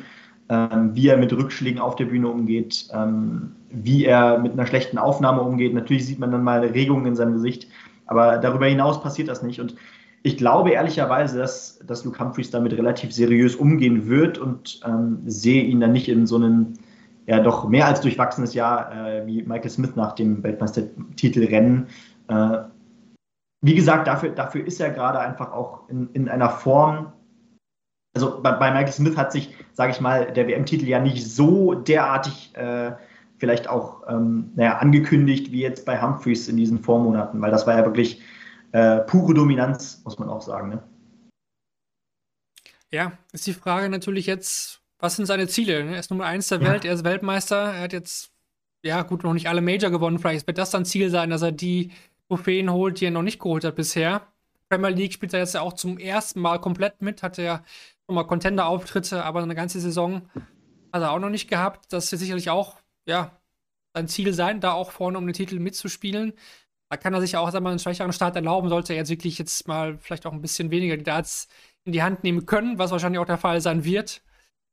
ähm, wie er mit Rückschlägen auf der Bühne umgeht, ähm, wie er mit einer schlechten Aufnahme umgeht. Natürlich sieht man dann mal Regungen in seinem Gesicht, aber darüber hinaus passiert das nicht. Und ich glaube ehrlicherweise, dass, dass Luke Humphreys damit relativ seriös umgehen wird und ähm, sehe ihn dann nicht in so einem ja doch mehr als durchwachsenes Jahr äh, wie Michael Smith nach dem Weltmeistertitelrennen. Äh, wie gesagt, dafür, dafür ist er gerade einfach auch in, in einer Form. Also bei, bei Michael Smith hat sich, sage ich mal, der WM-Titel ja nicht so derartig äh, vielleicht auch ähm, naja, angekündigt wie jetzt bei Humphreys in diesen Vormonaten, weil das war ja wirklich äh, pure Dominanz, muss man auch sagen. Ne? Ja, ist die Frage natürlich jetzt, was sind seine Ziele? Ne? Er ist Nummer eins der ja. Welt, er ist Weltmeister, er hat jetzt, ja gut, noch nicht alle Major gewonnen, vielleicht wird das dann Ziel sein, dass er die Trophäen holt, die er noch nicht geholt hat bisher. Premier League spielt er jetzt ja auch zum ersten Mal komplett mit, hatte ja schon mal Contender-Auftritte, aber eine ganze Saison hat er auch noch nicht gehabt. Das wird sicherlich auch, ja, sein Ziel sein, da auch vorne um den Titel mitzuspielen. Da kann er sich auch mal, einen schwächeren Start erlauben, sollte er jetzt wirklich jetzt mal vielleicht auch ein bisschen weniger die Darts in die Hand nehmen können, was wahrscheinlich auch der Fall sein wird.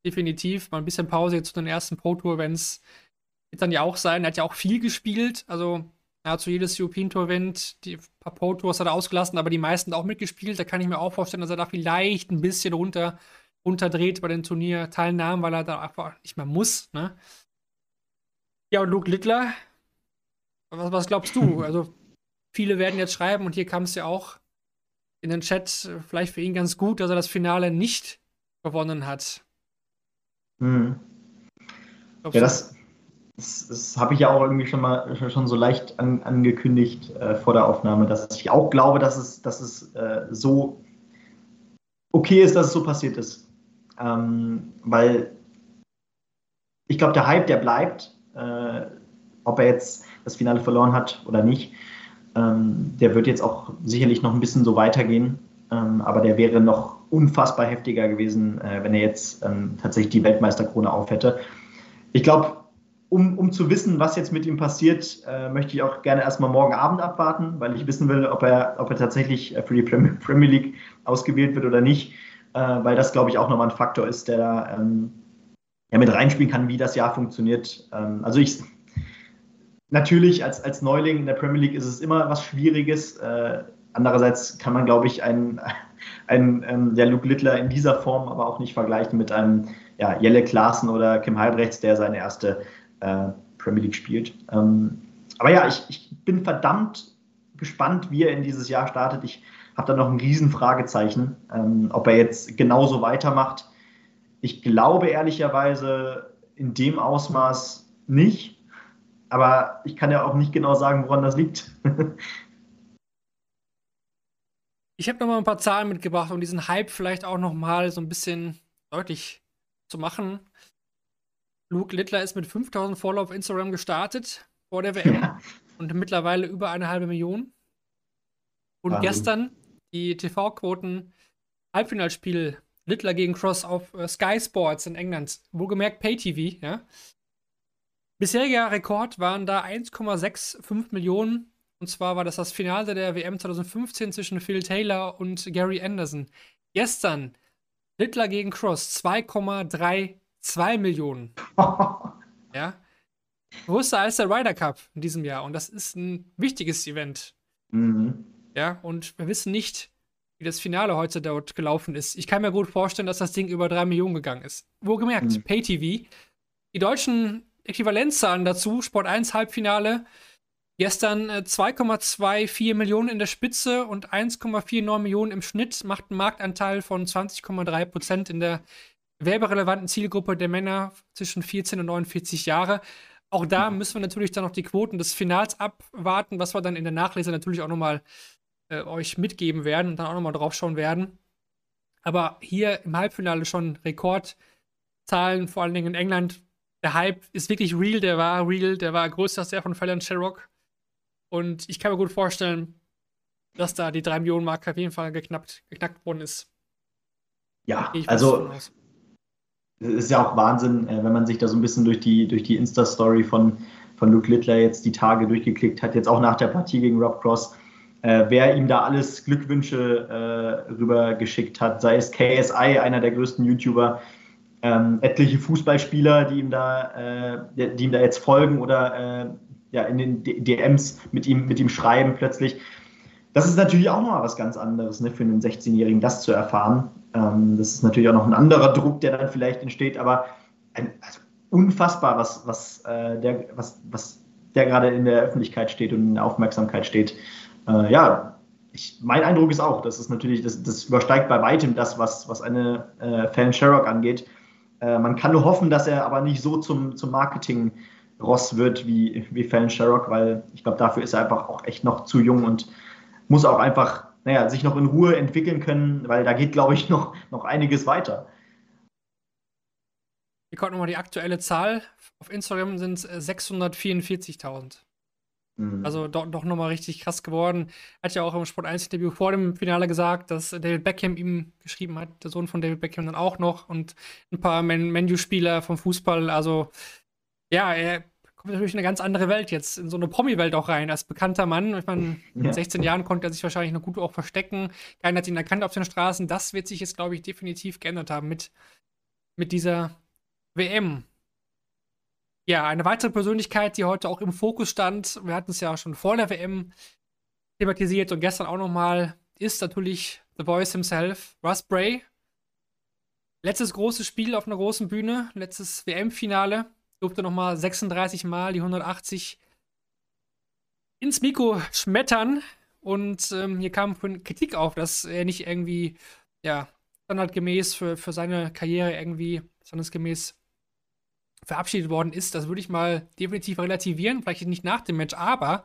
Definitiv. Mal ein bisschen Pause jetzt zu den ersten Pro Tour Events wird dann ja auch sein. Er hat ja auch viel gespielt. Also, er hat zu jedes European Tour Event, die paar Pro Tours hat er ausgelassen, aber die meisten auch mitgespielt. Da kann ich mir auch vorstellen, dass er da vielleicht ein bisschen runter, runterdreht bei den Turnierteilnahmen, weil er da einfach nicht mehr muss. Ne? Ja, und Luke Littler, was, was glaubst du? Also, viele werden jetzt schreiben, und hier kam es ja auch in den Chat, vielleicht für ihn ganz gut, dass er das Finale nicht gewonnen hat. Hm. Ja, das, das, das habe ich ja auch irgendwie schon mal schon so leicht an, angekündigt äh, vor der Aufnahme, dass ich auch glaube, dass es, dass es äh, so okay ist, dass es so passiert ist. Ähm, weil ich glaube, der Hype, der bleibt, äh, ob er jetzt das Finale verloren hat oder nicht. Ähm, der wird jetzt auch sicherlich noch ein bisschen so weitergehen, ähm, aber der wäre noch unfassbar heftiger gewesen, äh, wenn er jetzt ähm, tatsächlich die Weltmeisterkrone aufhätte. Ich glaube, um, um zu wissen, was jetzt mit ihm passiert, äh, möchte ich auch gerne erstmal morgen Abend abwarten, weil ich wissen will, ob er, ob er tatsächlich äh, für die Premier League ausgewählt wird oder nicht, äh, weil das, glaube ich, auch nochmal ein Faktor ist, der da ähm, ja, mit reinspielen kann, wie das Jahr funktioniert. Ähm, also ich, natürlich als, als Neuling in der Premier League ist es immer was Schwieriges. Äh, andererseits kann man, glaube ich, einen, einen ähm, der Luke Littler in dieser Form aber auch nicht vergleichen mit einem ja, Jelle Klaassen oder Kim Halbrechts, der seine erste äh, Premier League spielt. Ähm, aber ja, ich, ich bin verdammt gespannt, wie er in dieses Jahr startet. Ich habe da noch ein Riesenfragezeichen, ähm, ob er jetzt genauso weitermacht. Ich glaube ehrlicherweise in dem Ausmaß nicht, aber ich kann ja auch nicht genau sagen, woran das liegt. ich habe noch mal ein paar Zahlen mitgebracht, um diesen Hype vielleicht auch noch mal so ein bisschen deutlich zu machen. Luke Littler ist mit 5000 Follower auf Instagram gestartet vor der WM ja. und mittlerweile über eine halbe Million. Und Wahnsinn. gestern die TV-Quoten Halbfinalspiel Littler gegen Cross auf äh, Sky Sports in England. Wohlgemerkt Pay-TV, ja. Bisheriger Rekord waren da 1,65 Millionen. Und zwar war das das Finale der WM 2015 zwischen Phil Taylor und Gary Anderson. Gestern Littler gegen Cross 2,32 Millionen. ja. Größer als der Ryder Cup in diesem Jahr. Und das ist ein wichtiges Event. Mhm. Ja, und wir wissen nicht, wie das Finale heute dort gelaufen ist. Ich kann mir gut vorstellen, dass das Ding über drei Millionen gegangen ist. Wohlgemerkt, mhm. Pay-TV. Die deutschen Äquivalenzzahlen dazu, Sport 1 Halbfinale, gestern äh, 2,24 Millionen in der Spitze und 1,49 Millionen im Schnitt, macht einen Marktanteil von 20,3 Prozent in der werberelevanten Zielgruppe der Männer zwischen 14 und 49 Jahre. Auch da mhm. müssen wir natürlich dann noch die Quoten des Finals abwarten, was wir dann in der Nachlese natürlich auch nochmal äh, euch mitgeben werden und dann auch nochmal drauf schauen werden. Aber hier im Halbfinale schon Rekordzahlen, vor allen Dingen in England. Der Hype ist wirklich real, der war real, der war größer als der von Fallon Sherrock. Und ich kann mir gut vorstellen, dass da die 3 Millionen Marke auf jeden Fall geknackt, geknackt worden ist. Ja, also ist ja auch Wahnsinn, äh, wenn man sich da so ein bisschen durch die, durch die Insta-Story von, von Luke Littler jetzt die Tage durchgeklickt hat, jetzt auch nach der Partie gegen Rob Cross äh, wer ihm da alles Glückwünsche äh, rübergeschickt hat, sei es KSI, einer der größten YouTuber, ähm, etliche Fußballspieler, die ihm da, äh, die ihm da jetzt folgen oder äh, ja, in den DMs mit ihm, mit ihm schreiben plötzlich. Das ist natürlich auch noch was ganz anderes ne, für einen 16-Jährigen, das zu erfahren. Ähm, das ist natürlich auch noch ein anderer Druck, der dann vielleicht entsteht, aber ein, also unfassbar, was, was, äh, der, was, was der gerade in der Öffentlichkeit steht und in der Aufmerksamkeit steht äh, ja, ich, mein Eindruck ist auch, das ist natürlich, das, das übersteigt bei weitem das, was, was eine äh, Fan Sherrock angeht. Äh, man kann nur hoffen, dass er aber nicht so zum, zum Marketing-Ross wird wie, wie Fan Sherrock, weil ich glaube, dafür ist er einfach auch echt noch zu jung und muss auch einfach, naja, sich noch in Ruhe entwickeln können, weil da geht, glaube ich, noch, noch einiges weiter. Hier kommt nochmal die aktuelle Zahl. Auf Instagram sind es 644.000. Mhm. Also doch, doch nochmal richtig krass geworden. Hat ja auch im Sport 1 Interview vor dem Finale gesagt, dass David Beckham ihm geschrieben hat, der Sohn von David Beckham dann auch noch und ein paar Menu-Spieler vom Fußball. Also ja, er kommt natürlich in eine ganz andere Welt jetzt, in so eine Promi-Welt auch rein, als bekannter Mann. Ich meine, mit ja. 16 Jahren konnte er sich wahrscheinlich noch gut auch verstecken. Keiner hat ihn erkannt auf den Straßen. Das wird sich jetzt, glaube ich, definitiv geändert haben mit, mit dieser WM. Ja, eine weitere Persönlichkeit, die heute auch im Fokus stand, wir hatten es ja schon vor der WM thematisiert und gestern auch nochmal, ist natürlich The Voice himself, Russ Bray. Letztes großes Spiel auf einer großen Bühne, letztes WM-Finale, durfte nochmal 36 Mal die 180 ins Mikro schmettern und ähm, hier kam Kritik auf, dass er nicht irgendwie, ja, standardgemäß für, für seine Karriere irgendwie standesgemäß verabschiedet worden ist, das würde ich mal definitiv relativieren. Vielleicht nicht nach dem Match, aber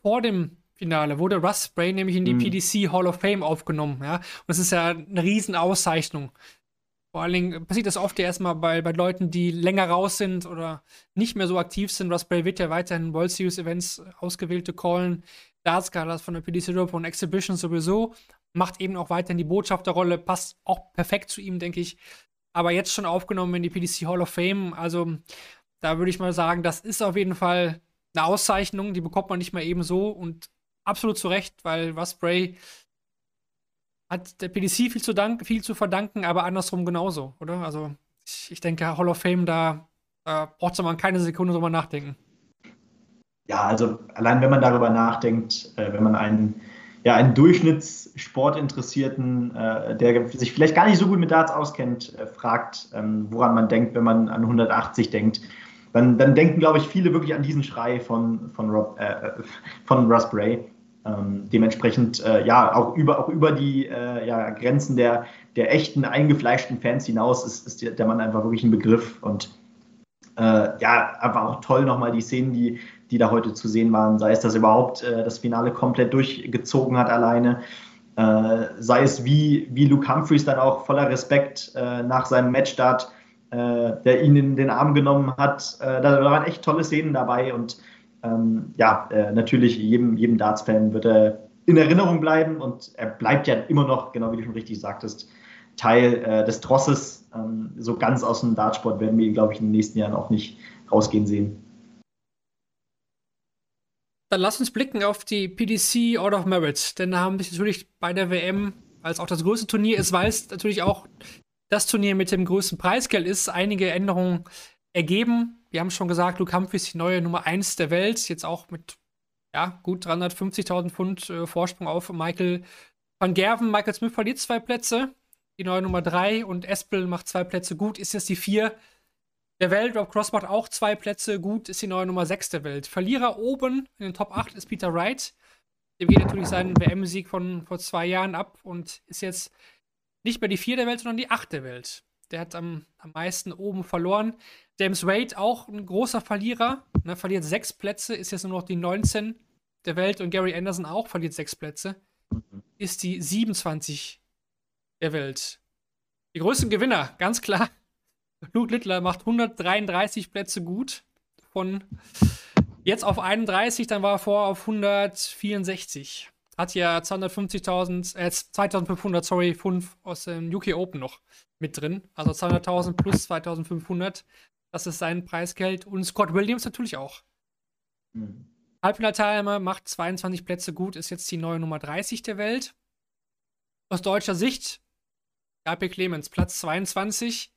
vor dem Finale wurde Russ Spray nämlich in die mhm. PDC Hall of Fame aufgenommen. Ja? Und das ist ja eine Riesenauszeichnung. Vor allen Dingen passiert das oft ja erstmal bei, bei Leuten, die länger raus sind oder nicht mehr so aktiv sind. Spray wird ja weiterhin World Series Events ausgewählte callen. Darts von der PDC Europe und Exhibition sowieso. Macht eben auch weiterhin die Botschafterrolle, passt auch perfekt zu ihm, denke ich aber jetzt schon aufgenommen in die PDC Hall of Fame. Also da würde ich mal sagen, das ist auf jeden Fall eine Auszeichnung, die bekommt man nicht mal eben so und absolut zu Recht, weil Russ Bray hat der PDC viel zu, dank, viel zu verdanken, aber andersrum genauso, oder? Also ich, ich denke, Hall of Fame, da, da braucht man keine Sekunde drüber nachdenken. Ja, also allein wenn man darüber nachdenkt, äh, wenn man einen ja, einen Durchschnittssportinteressierten, äh, der sich vielleicht gar nicht so gut mit Darts auskennt, äh, fragt, ähm, woran man denkt, wenn man an 180 denkt. dann, dann denken, glaube ich, viele wirklich an diesen Schrei von, von, Rob, äh, von Russ Bray. Ähm, dementsprechend, äh, ja, auch über, auch über die äh, ja, Grenzen der, der echten, eingefleischten Fans hinaus ist, ist der Mann einfach wirklich ein Begriff. Und äh, ja, einfach auch toll nochmal die Szenen, die, die da heute zu sehen waren, sei es, dass er überhaupt äh, das Finale komplett durchgezogen hat alleine, äh, sei es wie, wie Luke Humphreys dann auch voller Respekt äh, nach seinem Matchstart, der ihn in den Arm genommen hat. da, da waren echt tolle Szenen dabei und ähm, ja, äh, natürlich jedem, jedem Darts-Fan wird er in Erinnerung bleiben und er bleibt ja immer noch, genau wie du schon richtig sagtest, Teil äh, des Trosses. Ähm, so ganz aus dem Dartsport werden wir ihn, glaube ich, in den nächsten Jahren auch nicht rausgehen sehen. Dann lass uns blicken auf die PDC Order of Merit, denn da haben sich natürlich bei der WM, als auch das größte Turnier ist, weil es natürlich auch das Turnier mit dem größten Preisgeld ist, einige Änderungen ergeben wir haben schon gesagt, Luke Humphries die neue Nummer 1 der Welt, jetzt auch mit ja, gut 350.000 Pfund äh, Vorsprung auf Michael van Gerven. Michael Smith verliert zwei Plätze, die neue Nummer 3 und Espel macht zwei Plätze gut, ist jetzt die 4 der Welt. Rob Cross macht auch zwei Plätze gut, ist die neue Nummer 6 der Welt. Verlierer oben in den Top 8 ist Peter Wright. Dem geht natürlich seinen WM-Sieg von vor zwei Jahren ab und ist jetzt nicht mehr die 4 der Welt, sondern die 8 der Welt. Der hat am, am meisten oben verloren. James Wade auch ein großer Verlierer. Ne, verliert sechs Plätze, ist jetzt nur noch die 19 der Welt. Und Gary Anderson auch verliert sechs Plätze. Mhm. Ist die 27 der Welt. Die größten Gewinner, ganz klar. Luke Littler macht 133 Plätze gut. Von jetzt auf 31, dann war er vor auf 164. Hat ja 250.000, äh, 2500, sorry, 5 aus dem UK Open noch mit drin. Also 200.000 plus 2500. Das ist sein Preisgeld. Und Scott Williams natürlich auch. Mhm. Halbfinalteilnehmer macht 22 Plätze gut, ist jetzt die neue Nummer 30 der Welt. Aus deutscher Sicht, Gabriel Clemens, Platz 22.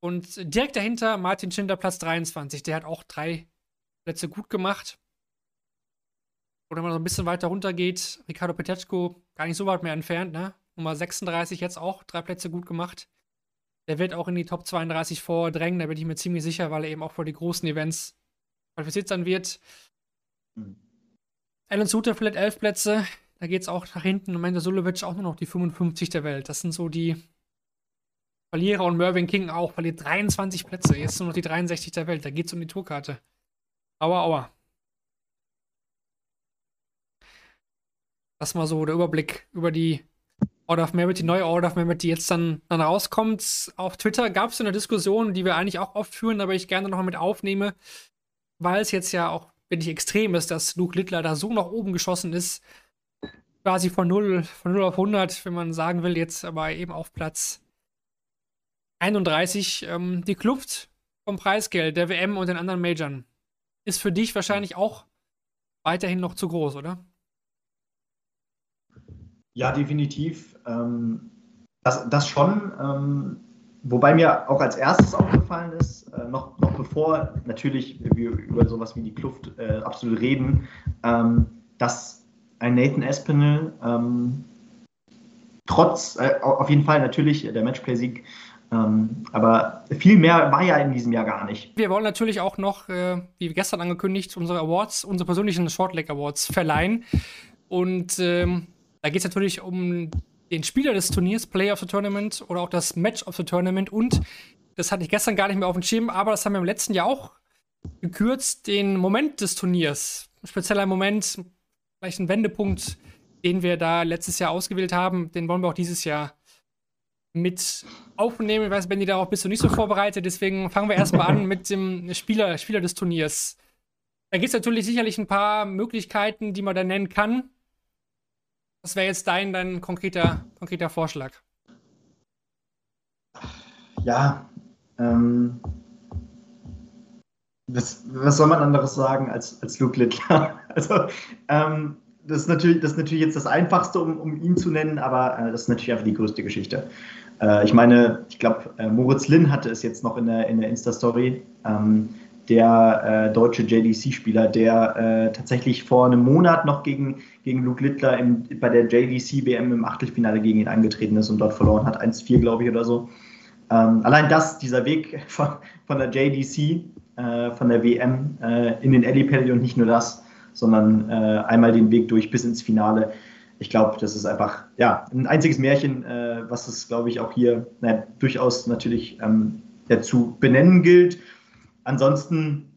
Und direkt dahinter Martin Schindler, Platz 23. Der hat auch drei Plätze gut gemacht. Oder wenn man so ein bisschen weiter runter geht, Ricardo Petechko, gar nicht so weit mehr entfernt, ne? Nummer 36 jetzt auch drei Plätze gut gemacht. Der wird auch in die Top 32 vordrängen, da bin ich mir ziemlich sicher, weil er eben auch vor die großen Events qualifiziert sein wird. Mhm. Alan Suter vielleicht elf Plätze. Da geht es auch nach hinten. Und Mender Sulovic auch nur noch die 55 der Welt. Das sind so die Verlierer. Und Mervyn King auch verliert 23 Plätze. Jetzt nur noch die 63 der Welt. Da geht es um die Tourkarte. Aua, aua. Das mal so der Überblick über die Order of Merit, die neue Order of Merit, die jetzt dann, dann rauskommt. Auf Twitter gab es eine Diskussion, die wir eigentlich auch oft führen, aber ich gerne noch mal mit aufnehme, weil es jetzt ja auch wirklich extrem ist, dass Luke Littler da so nach oben geschossen ist. Quasi von 0, von 0 auf 100, wenn man sagen will, jetzt aber eben auf Platz 31. Ähm, die Kluft vom Preisgeld der WM und den anderen Majors ist für dich wahrscheinlich auch weiterhin noch zu groß, oder? Ja, definitiv. Ähm, das, das schon. Ähm, wobei mir auch als erstes aufgefallen ist, äh, noch, noch bevor natürlich wir über sowas wie die Kluft äh, absolut reden, ähm, dass ein Nathan Espinel ähm, trotz, äh, auf jeden Fall natürlich der Matchplay-Sieg, ähm, aber viel mehr war ja in diesem Jahr gar nicht. Wir wollen natürlich auch noch, äh, wie gestern angekündigt, unsere Awards, unsere persönlichen Shortleg Awards verleihen. Und ähm, da geht es natürlich um den Spieler des Turniers, Player of the Tournament oder auch das Match of the Tournament und das hatte ich gestern gar nicht mehr auf dem Schirm, aber das haben wir im letzten Jahr auch gekürzt, den Moment des Turniers. Ein spezieller Moment, vielleicht ein Wendepunkt, den wir da letztes Jahr ausgewählt haben, den wollen wir auch dieses Jahr mit aufnehmen. Ich weiß, Benny, darauf bist du nicht so vorbereitet, deswegen fangen wir erstmal an mit dem Spieler, Spieler des Turniers. Da gibt es natürlich sicherlich ein paar Möglichkeiten, die man da nennen kann. Was wäre jetzt dein, dein konkreter, konkreter Vorschlag? Ja, ähm, was, was, soll man anderes sagen als, als Luke Littler? Also, ähm, das, ist natürlich, das ist natürlich jetzt das Einfachste, um, um ihn zu nennen, aber äh, das ist natürlich einfach die größte Geschichte. Äh, ich meine, ich glaube, äh, Moritz Linn hatte es jetzt noch in der, in der Insta-Story. Ähm, der äh, deutsche JDC-Spieler, der äh, tatsächlich vor einem Monat noch gegen, gegen Luke Littler im, bei der JDC-WM im Achtelfinale gegen ihn angetreten ist und dort verloren hat, 1-4, glaube ich, oder so. Ähm, allein das, dieser Weg von, von der JDC äh, von der WM äh, in den Ellipelli und nicht nur das, sondern äh, einmal den Weg durch bis ins Finale. Ich glaube, das ist einfach ja, ein einziges Märchen, äh, was es, glaube ich, auch hier na, durchaus natürlich ähm, zu benennen gilt. Ansonsten,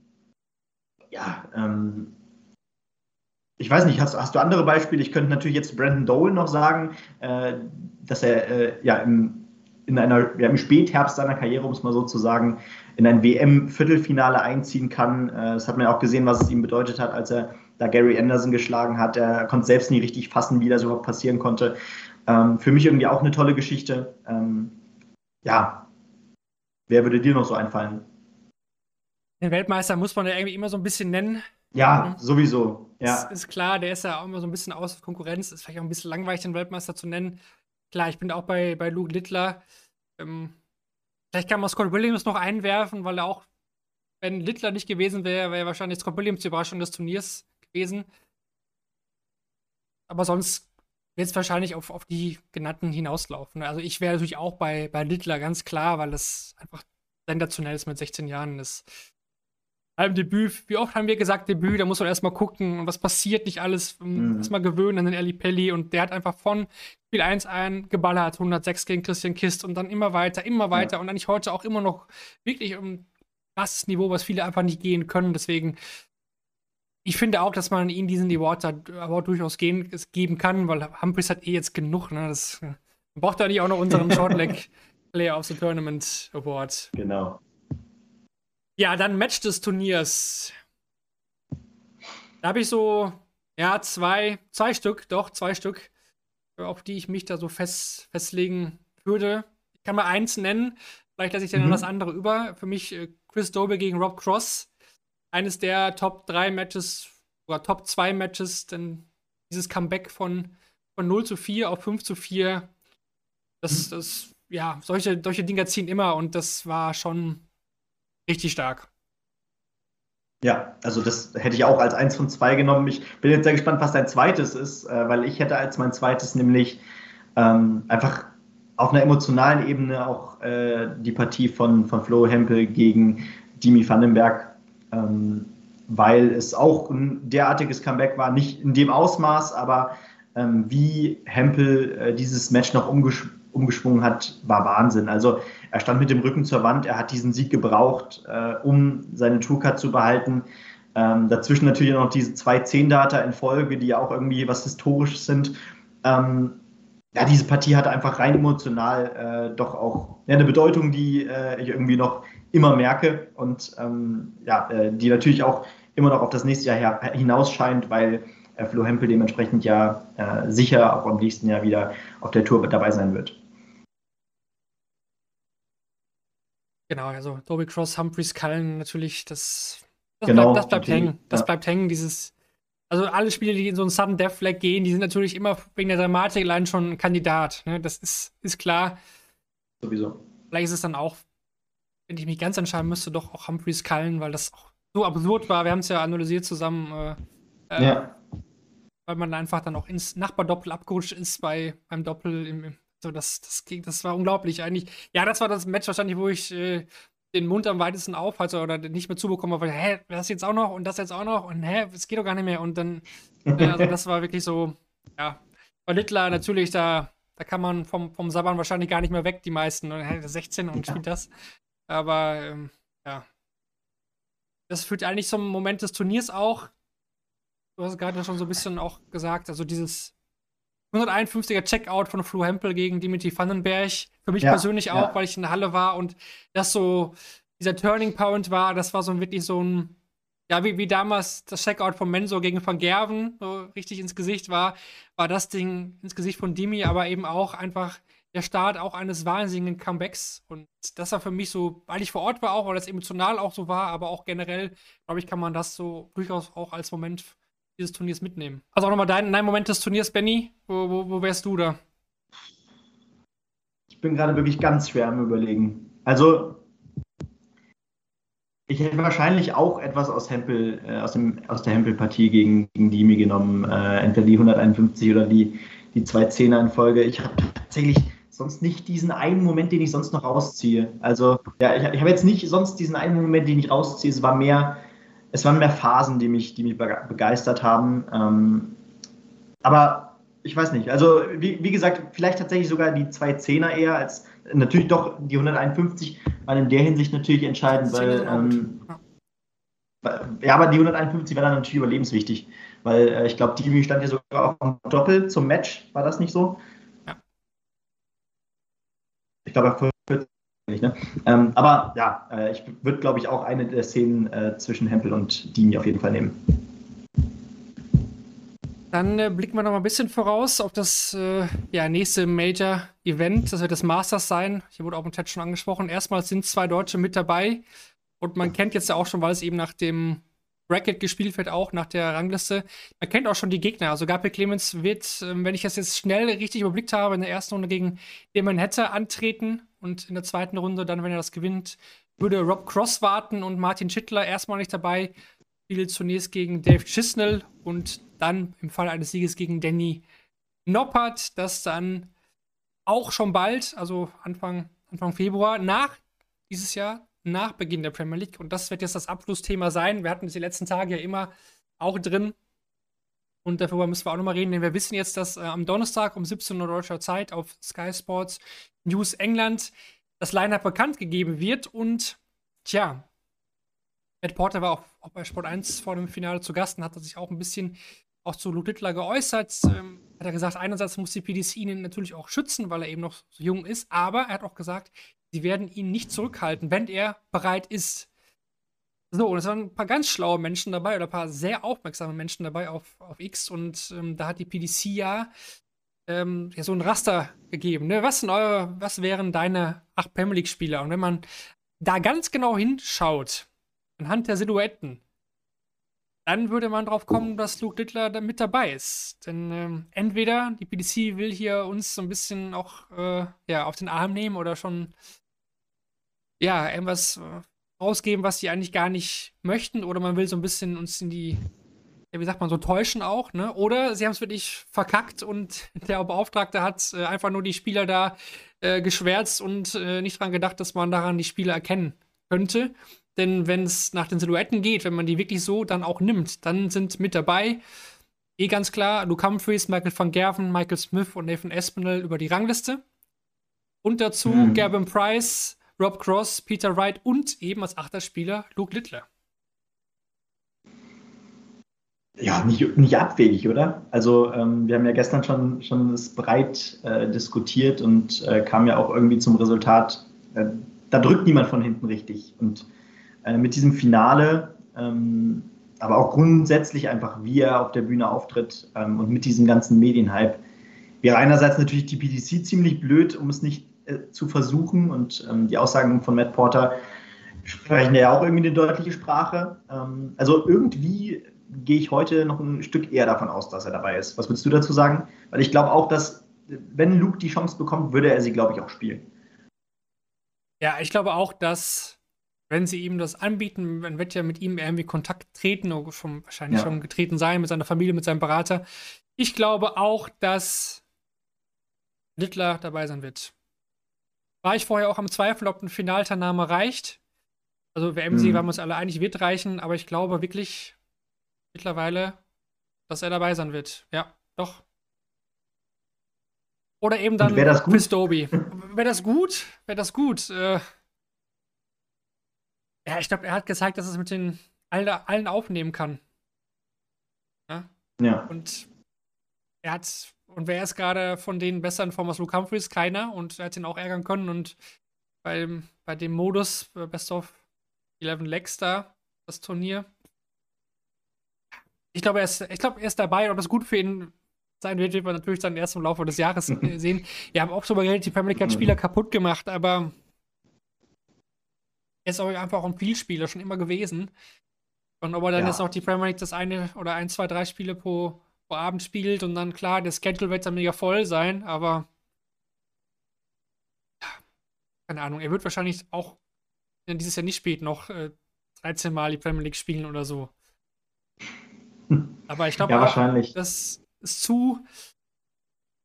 ja, ähm, ich weiß nicht, hast, hast, du andere Beispiele? Ich könnte natürlich jetzt Brandon Dole noch sagen, äh, dass er äh, ja im, in einer, ja, im Spätherbst seiner Karriere, um es mal so zu sagen, in ein WM-Viertelfinale einziehen kann. Äh, das hat man ja auch gesehen, was es ihm bedeutet hat, als er da Gary Anderson geschlagen hat. Er konnte selbst nie richtig fassen, wie das überhaupt passieren konnte. Ähm, für mich irgendwie auch eine tolle Geschichte. Ähm, ja, wer würde dir noch so einfallen? Den Weltmeister muss man ja irgendwie immer so ein bisschen nennen. Ja, sowieso. Ja. Ist, ist, klar, der ist ja auch immer so ein bisschen aus Konkurrenz. Ist vielleicht auch ein bisschen langweilig, den Weltmeister zu nennen. Klar, ich bin auch bei, bei Luke Littler. Ähm, vielleicht kann man Scott Williams noch einwerfen, weil er auch, wenn Littler nicht gewesen wäre, wäre wahrscheinlich Scott Williams die Überraschung des Turniers gewesen. Aber sonst wird es wahrscheinlich auf, auf die genannten hinauslaufen. Also ich wäre natürlich auch bei, bei Littler ganz klar, weil das einfach sensationell ist mit 16 Jahren. Das allem Debüt, wie oft haben wir gesagt, Debüt, da muss man erstmal gucken, was passiert, nicht alles, ähm, mhm. erstmal gewöhnen an den Eli Pelli und der hat einfach von Spiel 1 ein geballert, 106 gegen Christian Kist und dann immer weiter, immer weiter ja. und eigentlich heute auch immer noch wirklich um krasses Niveau, was viele einfach nicht gehen können, deswegen ich finde auch, dass man ihnen diesen Award, Award durchaus gehen, geben kann, weil Humphreys hat eh jetzt genug, ne, das man braucht da nicht auch noch unseren Shortleg Player of the Tournament Award. Genau. Ja, dann Match des Turniers. Da habe ich so, ja, zwei, zwei Stück, doch, zwei Stück, auf die ich mich da so fest, festlegen würde. Ich kann mal eins nennen, vielleicht lasse ich dann mhm. das andere über. Für mich äh, Chris Dobe gegen Rob Cross. Eines der Top 3 Matches oder Top 2 Matches, denn dieses Comeback von, von 0 zu 4 auf 5 zu 4, das, mhm. das, ja, solche, solche Dinger ziehen immer und das war schon Richtig stark. Ja, also das hätte ich auch als eins von zwei genommen. Ich bin jetzt sehr gespannt, was dein zweites ist, äh, weil ich hätte als mein zweites nämlich ähm, einfach auf einer emotionalen Ebene auch äh, die Partie von, von Flo Hempel gegen Dimi Vandenberg, ähm, weil es auch ein derartiges Comeback war, nicht in dem Ausmaß, aber ähm, wie Hempel äh, dieses Match noch umgeschrieben umgeschwungen hat, war Wahnsinn. Also er stand mit dem Rücken zur Wand, er hat diesen Sieg gebraucht, äh, um seine Tourcard zu behalten. Ähm, dazwischen natürlich noch diese zwei Zehn-Data in Folge, die ja auch irgendwie was Historisches sind. Ähm, ja, diese Partie hatte einfach rein emotional äh, doch auch ja, eine Bedeutung, die äh, ich irgendwie noch immer merke und ähm, ja, äh, die natürlich auch immer noch auf das nächste Jahr hinaus scheint, weil äh, Flo Hempel dementsprechend ja äh, sicher auch am nächsten Jahr wieder auf der Tour dabei sein wird. Genau, also Toby Cross, Humphreys, Cullen natürlich, das, das genau, bleibt, das bleibt hängen. Das ja. bleibt hängen, dieses. Also alle Spiele, die in so einen Sudden Death Flag gehen, die sind natürlich immer wegen der Dramatik allein schon ein Kandidat. Ne? Das ist, ist klar. Sowieso. Vielleicht ist es dann auch, wenn ich mich ganz entscheiden müsste, doch auch Humphreys Cullen, weil das auch so absurd war. Wir haben es ja analysiert zusammen. Äh, äh, ja. Weil man einfach dann auch ins Nachbardoppel abgerutscht ist bei, beim Doppel im, so, das, das, ging, das war unglaublich eigentlich. Ja, das war das Match wahrscheinlich, wo ich äh, den Mund am weitesten auf hatte oder nicht mehr zubekommen weil, hä, das jetzt auch noch und das jetzt auch noch und hä, es geht doch gar nicht mehr. Und dann, äh, also das war wirklich so, ja. Bei Littler natürlich, da, da kann man vom, vom Sabbern wahrscheinlich gar nicht mehr weg, die meisten. Und, hä, 16 und spielt das. Aber, ähm, ja. Das führt eigentlich zum Moment des Turniers auch. Du hast gerade schon so ein bisschen auch gesagt, also dieses 151er Checkout von Flo Hempel gegen Dimitri Vandenberg. Für mich ja, persönlich auch, ja. weil ich in der Halle war und das so dieser Turning Point war. Das war so wirklich so ein, ja, wie, wie damals das Checkout von Menso gegen Van Gerven so richtig ins Gesicht war, war das Ding ins Gesicht von Dimi, aber eben auch einfach der Start auch eines wahnsinnigen Comebacks. Und das war für mich so, weil ich vor Ort war auch, weil das emotional auch so war, aber auch generell, glaube ich, kann man das so durchaus auch als Moment dieses Turniers mitnehmen. Also auch nochmal dein, dein Moment des Turniers, Benny. Wo, wo, wo wärst du da? Ich bin gerade wirklich ganz schwer am Überlegen. Also, ich hätte wahrscheinlich auch etwas aus Hempel, äh, aus, dem, aus der Hempel-Partie gegen, gegen Dimi genommen. Äh, entweder die 151 oder die, die zwei Zehner in Folge. Ich habe tatsächlich sonst nicht diesen einen Moment, den ich sonst noch rausziehe. Also, ja, ich, ich habe jetzt nicht sonst diesen einen Moment, den ich rausziehe. Es war mehr, es waren mehr Phasen, die mich, die mich begeistert haben. Ähm, aber ich weiß nicht. Also, wie, wie gesagt, vielleicht tatsächlich sogar die zwei Zehner eher als natürlich doch die 151 waren in der Hinsicht natürlich entscheidend, weil. Ähm, ja, aber die 151 war dann natürlich überlebenswichtig, weil äh, ich glaube, die stand ja sogar auch Doppel zum Match, war das nicht so? Ja. Ich glaube, nicht, ne? Ähm, aber ja, äh, ich würde, glaube ich, auch eine der Szenen äh, zwischen Hempel und Dimi auf jeden Fall nehmen. Dann äh, blicken wir noch mal ein bisschen voraus auf das äh, ja, nächste Major-Event. Das wird das Masters sein. Hier wurde auch im Chat schon angesprochen. Erstmals sind zwei Deutsche mit dabei. Und man kennt jetzt ja auch schon, weil es eben nach dem Bracket gespielt wird, auch nach der Rangliste. Man kennt auch schon die Gegner. Also Gabriel Clemens wird, ähm, wenn ich das jetzt schnell richtig überblickt habe, in der ersten Runde gegen Damon Hatter antreten und in der zweiten Runde dann, wenn er das gewinnt, würde Rob Cross warten und Martin Schittler erstmal nicht dabei. Spielt zunächst gegen Dave Chisnell und dann im Fall eines Sieges gegen Danny Noppert, das dann auch schon bald, also Anfang, Anfang Februar, nach dieses Jahr nach Beginn der Premier League. Und das wird jetzt das Abschlussthema sein. Wir hatten es die letzten Tage ja immer auch drin. Und darüber müssen wir auch nochmal reden, denn wir wissen jetzt, dass äh, am Donnerstag um 17 Uhr deutscher Zeit auf Sky Sports News England das Line-Up bekannt gegeben wird. Und tja, Matt Porter war auch, auch, bei Sport 1 vor dem Finale zu Gast und hat sich auch ein bisschen auch zu Luke Littler geäußert. Ähm, hat er gesagt, einerseits muss die PDC ihn natürlich auch schützen, weil er eben noch so jung ist, aber er hat auch gesagt, sie werden ihn nicht zurückhalten, wenn er bereit ist. So, und es waren ein paar ganz schlaue Menschen dabei oder ein paar sehr aufmerksame Menschen dabei auf, auf X und ähm, da hat die PDC ja, ähm, ja so ein Raster gegeben. Ne? Was, sind eure, was wären deine acht Premier League-Spieler? Und wenn man da ganz genau hinschaut, anhand der Silhouetten, dann würde man drauf kommen, dass Luke Littler da mit dabei ist. Denn ähm, entweder die PDC will hier uns so ein bisschen auch äh, ja, auf den Arm nehmen oder schon ja, irgendwas rausgeben, was sie eigentlich gar nicht möchten, oder man will so ein bisschen uns in die, ja, wie sagt man, so täuschen auch, ne? Oder sie haben es wirklich verkackt und der Beauftragte hat äh, einfach nur die Spieler da äh, geschwärzt und äh, nicht dran gedacht, dass man daran die Spieler erkennen könnte. Denn wenn es nach den Silhouetten geht, wenn man die wirklich so dann auch nimmt, dann sind mit dabei eh ganz klar Luke Humphreys, Michael van Gerven, Michael Smith und Nathan Espinel über die Rangliste. Und dazu mhm. Gavin Price, Rob Cross, Peter Wright und eben als Achterspieler Luke Littler. Ja, nicht, nicht abwegig, oder? Also ähm, wir haben ja gestern schon, schon das breit äh, diskutiert und äh, kam ja auch irgendwie zum Resultat, äh, da drückt niemand von hinten richtig. Und äh, mit diesem Finale, ähm, aber auch grundsätzlich einfach, wie er auf der Bühne auftritt ähm, und mit diesem ganzen Medienhype, wäre einerseits natürlich die PDC ziemlich blöd, um es nicht zu versuchen. Und ähm, die Aussagen von Matt Porter sprechen ja auch irgendwie eine deutliche Sprache. Ähm, also irgendwie gehe ich heute noch ein Stück eher davon aus, dass er dabei ist. Was würdest du dazu sagen? Weil ich glaube auch, dass wenn Luke die Chance bekommt, würde er sie, glaube ich, auch spielen. Ja, ich glaube auch, dass wenn sie ihm das anbieten, man wird ja mit ihm irgendwie Kontakt treten oder schon, wahrscheinlich ja. schon getreten sein mit seiner Familie, mit seinem Berater. Ich glaube auch, dass Littler dabei sein wird war ich vorher auch am Zweifel, ob ein Finalteilnahme reicht. Also WMC mhm. waren wir uns alle einig, wird reichen, aber ich glaube wirklich mittlerweile, dass er dabei sein wird. Ja, doch. Oder eben dann Chris Doby. Wäre das gut? Wäre das gut? Äh, ja, ich glaube, er hat gezeigt, dass es mit den allen, allen aufnehmen kann. Ja? ja. Und er hat und wer ist gerade von denen besser in Form als Luke Humphreys? Keiner. Und er hat ihn auch ärgern können. Und beim, bei dem Modus äh, Best of 11 Legs da, das Turnier. Ich glaube, er ist, ich glaube, er ist dabei. Ob das gut für ihn sein wird, wird man natürlich dann erst im Laufe des Jahres äh, sehen. Wir haben auch so geredet, die Premier League hat Spieler kaputt gemacht, aber er ist auch einfach auch ein Spielspieler schon immer gewesen. Und ob er dann ja. jetzt noch die Premier League das eine oder ein, zwei, drei Spiele pro Abend spielt und dann klar, der Schedule wird dann mega voll sein, aber keine Ahnung, er wird wahrscheinlich auch dieses Jahr nicht spät noch äh, 13 Mal die Premier League spielen oder so. Aber ich glaube, ja, das ist zu,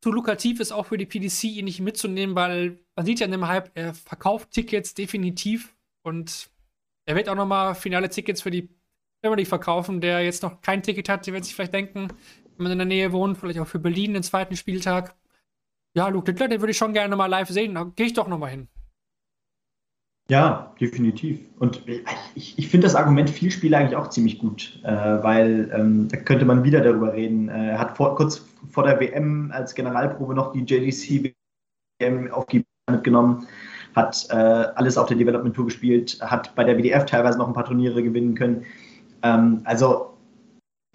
zu lukrativ ist auch für die PDC, ihn nicht mitzunehmen, weil man sieht ja in dem Hype, er verkauft Tickets definitiv und er wird auch nochmal finale Tickets für die Premier League verkaufen, der jetzt noch kein Ticket hat, der wird sich vielleicht denken, wenn man in der Nähe wohnt, vielleicht auch für Berlin den zweiten Spieltag. Ja, Luke Littler, den würde ich schon gerne mal live sehen, da gehe ich doch nochmal hin. Ja, definitiv. Und ich, ich finde das Argument Vielspieler eigentlich auch ziemlich gut, äh, weil ähm, da könnte man wieder darüber reden. Äh, er hat vor, kurz vor der WM als Generalprobe noch die JDC WM auf die mitgenommen, hat äh, alles auf der Development Tour gespielt, hat bei der WDF teilweise noch ein paar Turniere gewinnen können. Ähm, also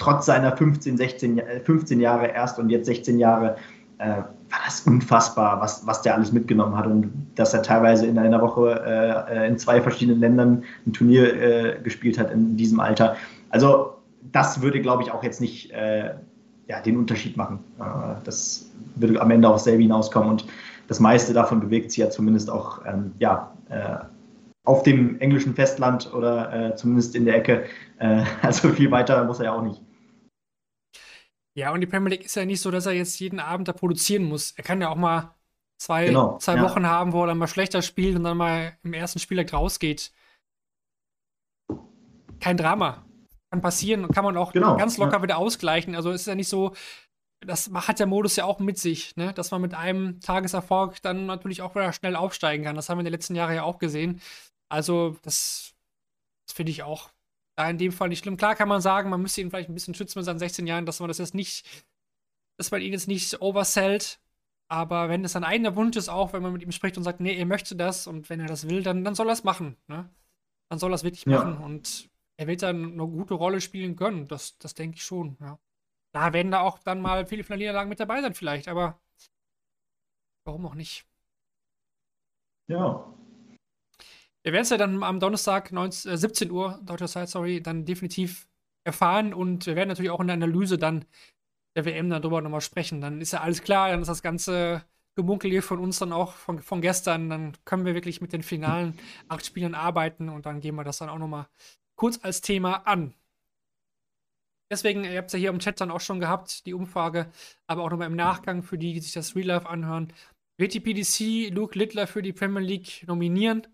trotz seiner 15, 16, 15 Jahre erst und jetzt 16 Jahre äh, war das unfassbar, was, was der alles mitgenommen hat und dass er teilweise in einer Woche äh, in zwei verschiedenen Ländern ein Turnier äh, gespielt hat in diesem Alter. Also das würde, glaube ich, auch jetzt nicht äh, ja, den Unterschied machen. Äh, das würde am Ende auch selber hinauskommen und das meiste davon bewegt sich ja zumindest auch ähm, ja, äh, auf dem englischen Festland oder zumindest in der Ecke. also viel weiter muss er ja auch nicht. Ja, und die Premier League ist ja nicht so, dass er jetzt jeden Abend da produzieren muss. Er kann ja auch mal zwei, genau, zwei ja. Wochen haben, wo er dann mal schlechter spielt und dann mal im ersten Spieltag rausgeht. Kein Drama. Kann passieren und kann man auch genau, ganz locker ja. wieder ausgleichen. Also ist ja nicht so, das hat der Modus ja auch mit sich, ne? dass man mit einem Tageserfolg dann natürlich auch wieder schnell aufsteigen kann. Das haben wir in den letzten Jahren ja auch gesehen. Also, das, das finde ich auch in dem Fall nicht schlimm. Klar kann man sagen, man müsste ihn vielleicht ein bisschen schützen mit seinen 16 Jahren, dass man das jetzt nicht, dass man ihn jetzt nicht oversellt. Aber wenn es ein eigener Wunsch ist, auch wenn man mit ihm spricht und sagt, nee, er möchte das und wenn er das will, dann, dann soll er es machen. Ne? Dann soll er es wirklich ja. machen und er wird dann eine gute Rolle spielen können. Das, das denke ich schon. Ja. Da werden da auch dann mal viele von der Niederlagen mit dabei sein, vielleicht, aber warum auch nicht? Ja, wir werden es ja dann am Donnerstag 19, äh, 17 Uhr, deutscher Zeit, sorry, dann definitiv erfahren und wir werden natürlich auch in der Analyse dann der WM dann drüber nochmal sprechen. Dann ist ja alles klar, dann ist das ganze Gemunkel hier von uns dann auch von, von gestern, dann können wir wirklich mit den finalen acht Spielern arbeiten und dann gehen wir das dann auch nochmal kurz als Thema an. Deswegen, ihr habt es ja hier im Chat dann auch schon gehabt, die Umfrage, aber auch nochmal im Nachgang für die, die sich das Real Life anhören. Wird die PDC Luke Littler für die Premier League nominieren?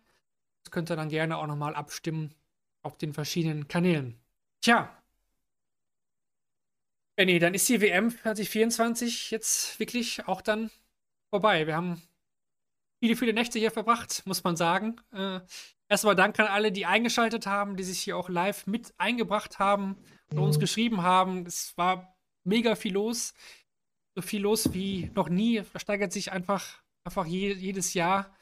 Könnt ihr dann gerne auch nochmal abstimmen auf den verschiedenen Kanälen. Tja. Benny, dann ist die WM 2024 jetzt wirklich auch dann vorbei. Wir haben viele, viele Nächte hier verbracht, muss man sagen. Äh, erstmal Dank an alle, die eingeschaltet haben, die sich hier auch live mit eingebracht haben und uns mhm. geschrieben haben. Es war mega viel los. So viel los wie noch nie. Versteigert sich einfach, einfach je, jedes Jahr.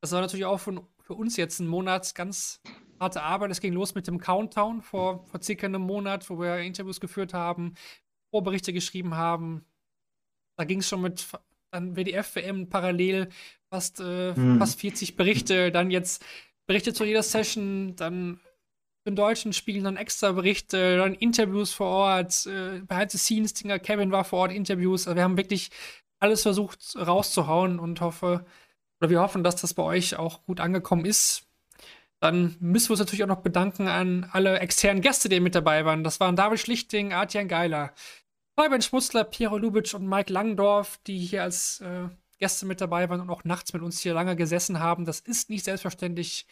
Das war natürlich auch von für uns jetzt ein Monat ganz harte Arbeit. Es ging los mit dem Countdown vor, vor circa einem Monat, wo wir Interviews geführt haben, Vorberichte geschrieben haben. Da ging es schon mit dann WDF-WM parallel fast, äh, hm. fast 40 Berichte, dann jetzt Berichte zu jeder Session, dann in deutschen Spielen dann extra Berichte, dann Interviews vor Ort, äh, Behind-the-Scenes-Dinger, Kevin war vor Ort, Interviews. Also wir haben wirklich alles versucht rauszuhauen und hoffe, oder wir hoffen, dass das bei euch auch gut angekommen ist. Dann müssen wir uns natürlich auch noch bedanken an alle externen Gäste, die mit dabei waren. Das waren David Schlichting, Artian Geiler, Fabian Schmutzler, Piero Lubitsch und Mike Langdorf, die hier als äh, Gäste mit dabei waren und auch nachts mit uns hier lange gesessen haben. Das ist nicht selbstverständlich.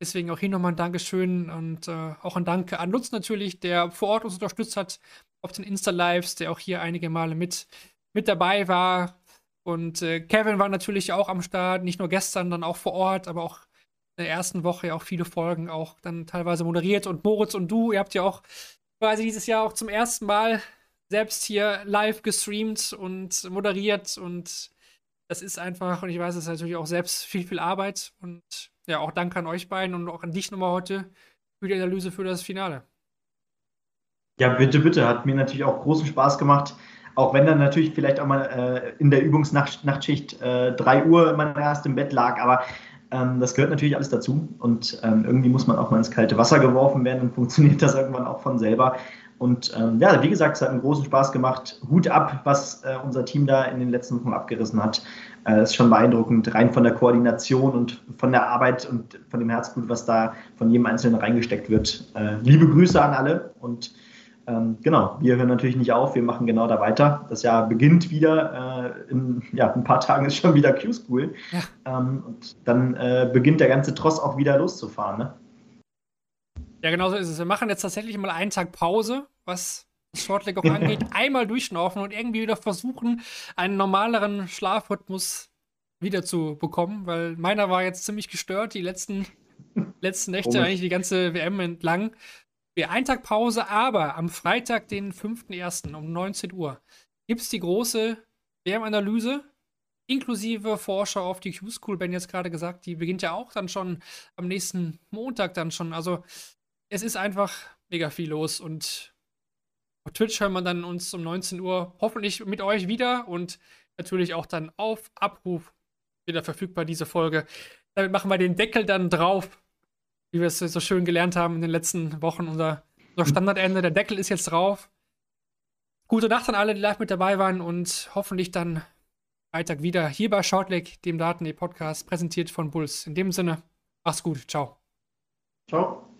Deswegen auch hier nochmal ein Dankeschön und äh, auch ein Danke an Lutz natürlich, der vor Ort uns unterstützt hat auf den Insta-Lives, der auch hier einige Male mit, mit dabei war. Und äh, Kevin war natürlich auch am Start, nicht nur gestern, dann auch vor Ort, aber auch in der ersten Woche auch viele Folgen auch dann teilweise moderiert. Und Moritz und du, ihr habt ja auch quasi dieses Jahr auch zum ersten Mal selbst hier live gestreamt und moderiert. Und das ist einfach, und ich weiß, es ist natürlich auch selbst viel, viel Arbeit. Und ja, auch danke an euch beiden und auch an dich nochmal heute für die Analyse für das Finale. Ja, bitte, bitte. Hat mir natürlich auch großen Spaß gemacht. Auch wenn dann natürlich vielleicht auch mal äh, in der Übungsnachtschicht äh, 3 Uhr man erst im Bett lag, aber ähm, das gehört natürlich alles dazu. Und ähm, irgendwie muss man auch mal ins kalte Wasser geworfen werden und funktioniert das irgendwann auch von selber. Und ähm, ja, wie gesagt, es hat einen großen Spaß gemacht. Hut ab, was äh, unser Team da in den letzten Wochen abgerissen hat. Äh, ist schon beeindruckend, rein von der Koordination und von der Arbeit und von dem Herzblut, was da von jedem Einzelnen reingesteckt wird. Äh, liebe Grüße an alle und ähm, genau, wir hören natürlich nicht auf, wir machen genau da weiter. Das Jahr beginnt wieder, äh, in ja, ein paar Tagen ist schon wieder Q-School. Ja. Ähm, und dann äh, beginnt der ganze Tross auch wieder loszufahren. Ne? Ja, genau so ist es. Wir machen jetzt tatsächlich mal einen Tag Pause, was Shortleg auch angeht. Einmal durchschnaufen und irgendwie wieder versuchen, einen normaleren Schlafrhythmus wieder zu bekommen, weil meiner war jetzt ziemlich gestört, die letzten, letzten Nächte, eigentlich die ganze WM entlang. Wir einen Tag Pause, aber am Freitag, den 5.1. um 19 Uhr, gibt es die große WM-Analyse, inklusive Vorschau auf die Q-School, Ben jetzt gerade gesagt, die beginnt ja auch dann schon am nächsten Montag dann schon. Also es ist einfach mega viel los und auf Twitch hören wir dann uns um 19 Uhr hoffentlich mit euch wieder und natürlich auch dann auf Abruf wieder verfügbar, diese Folge. Damit machen wir den Deckel dann drauf, wie wir es so schön gelernt haben in den letzten Wochen. Unser, unser Standardende, der Deckel ist jetzt drauf. Gute Nacht an alle, die live mit dabei waren und hoffentlich dann Freitag wieder hier bei Shortleg, dem Daten-E-Podcast, präsentiert von Bulls. In dem Sinne, mach's gut. Ciao. Ciao.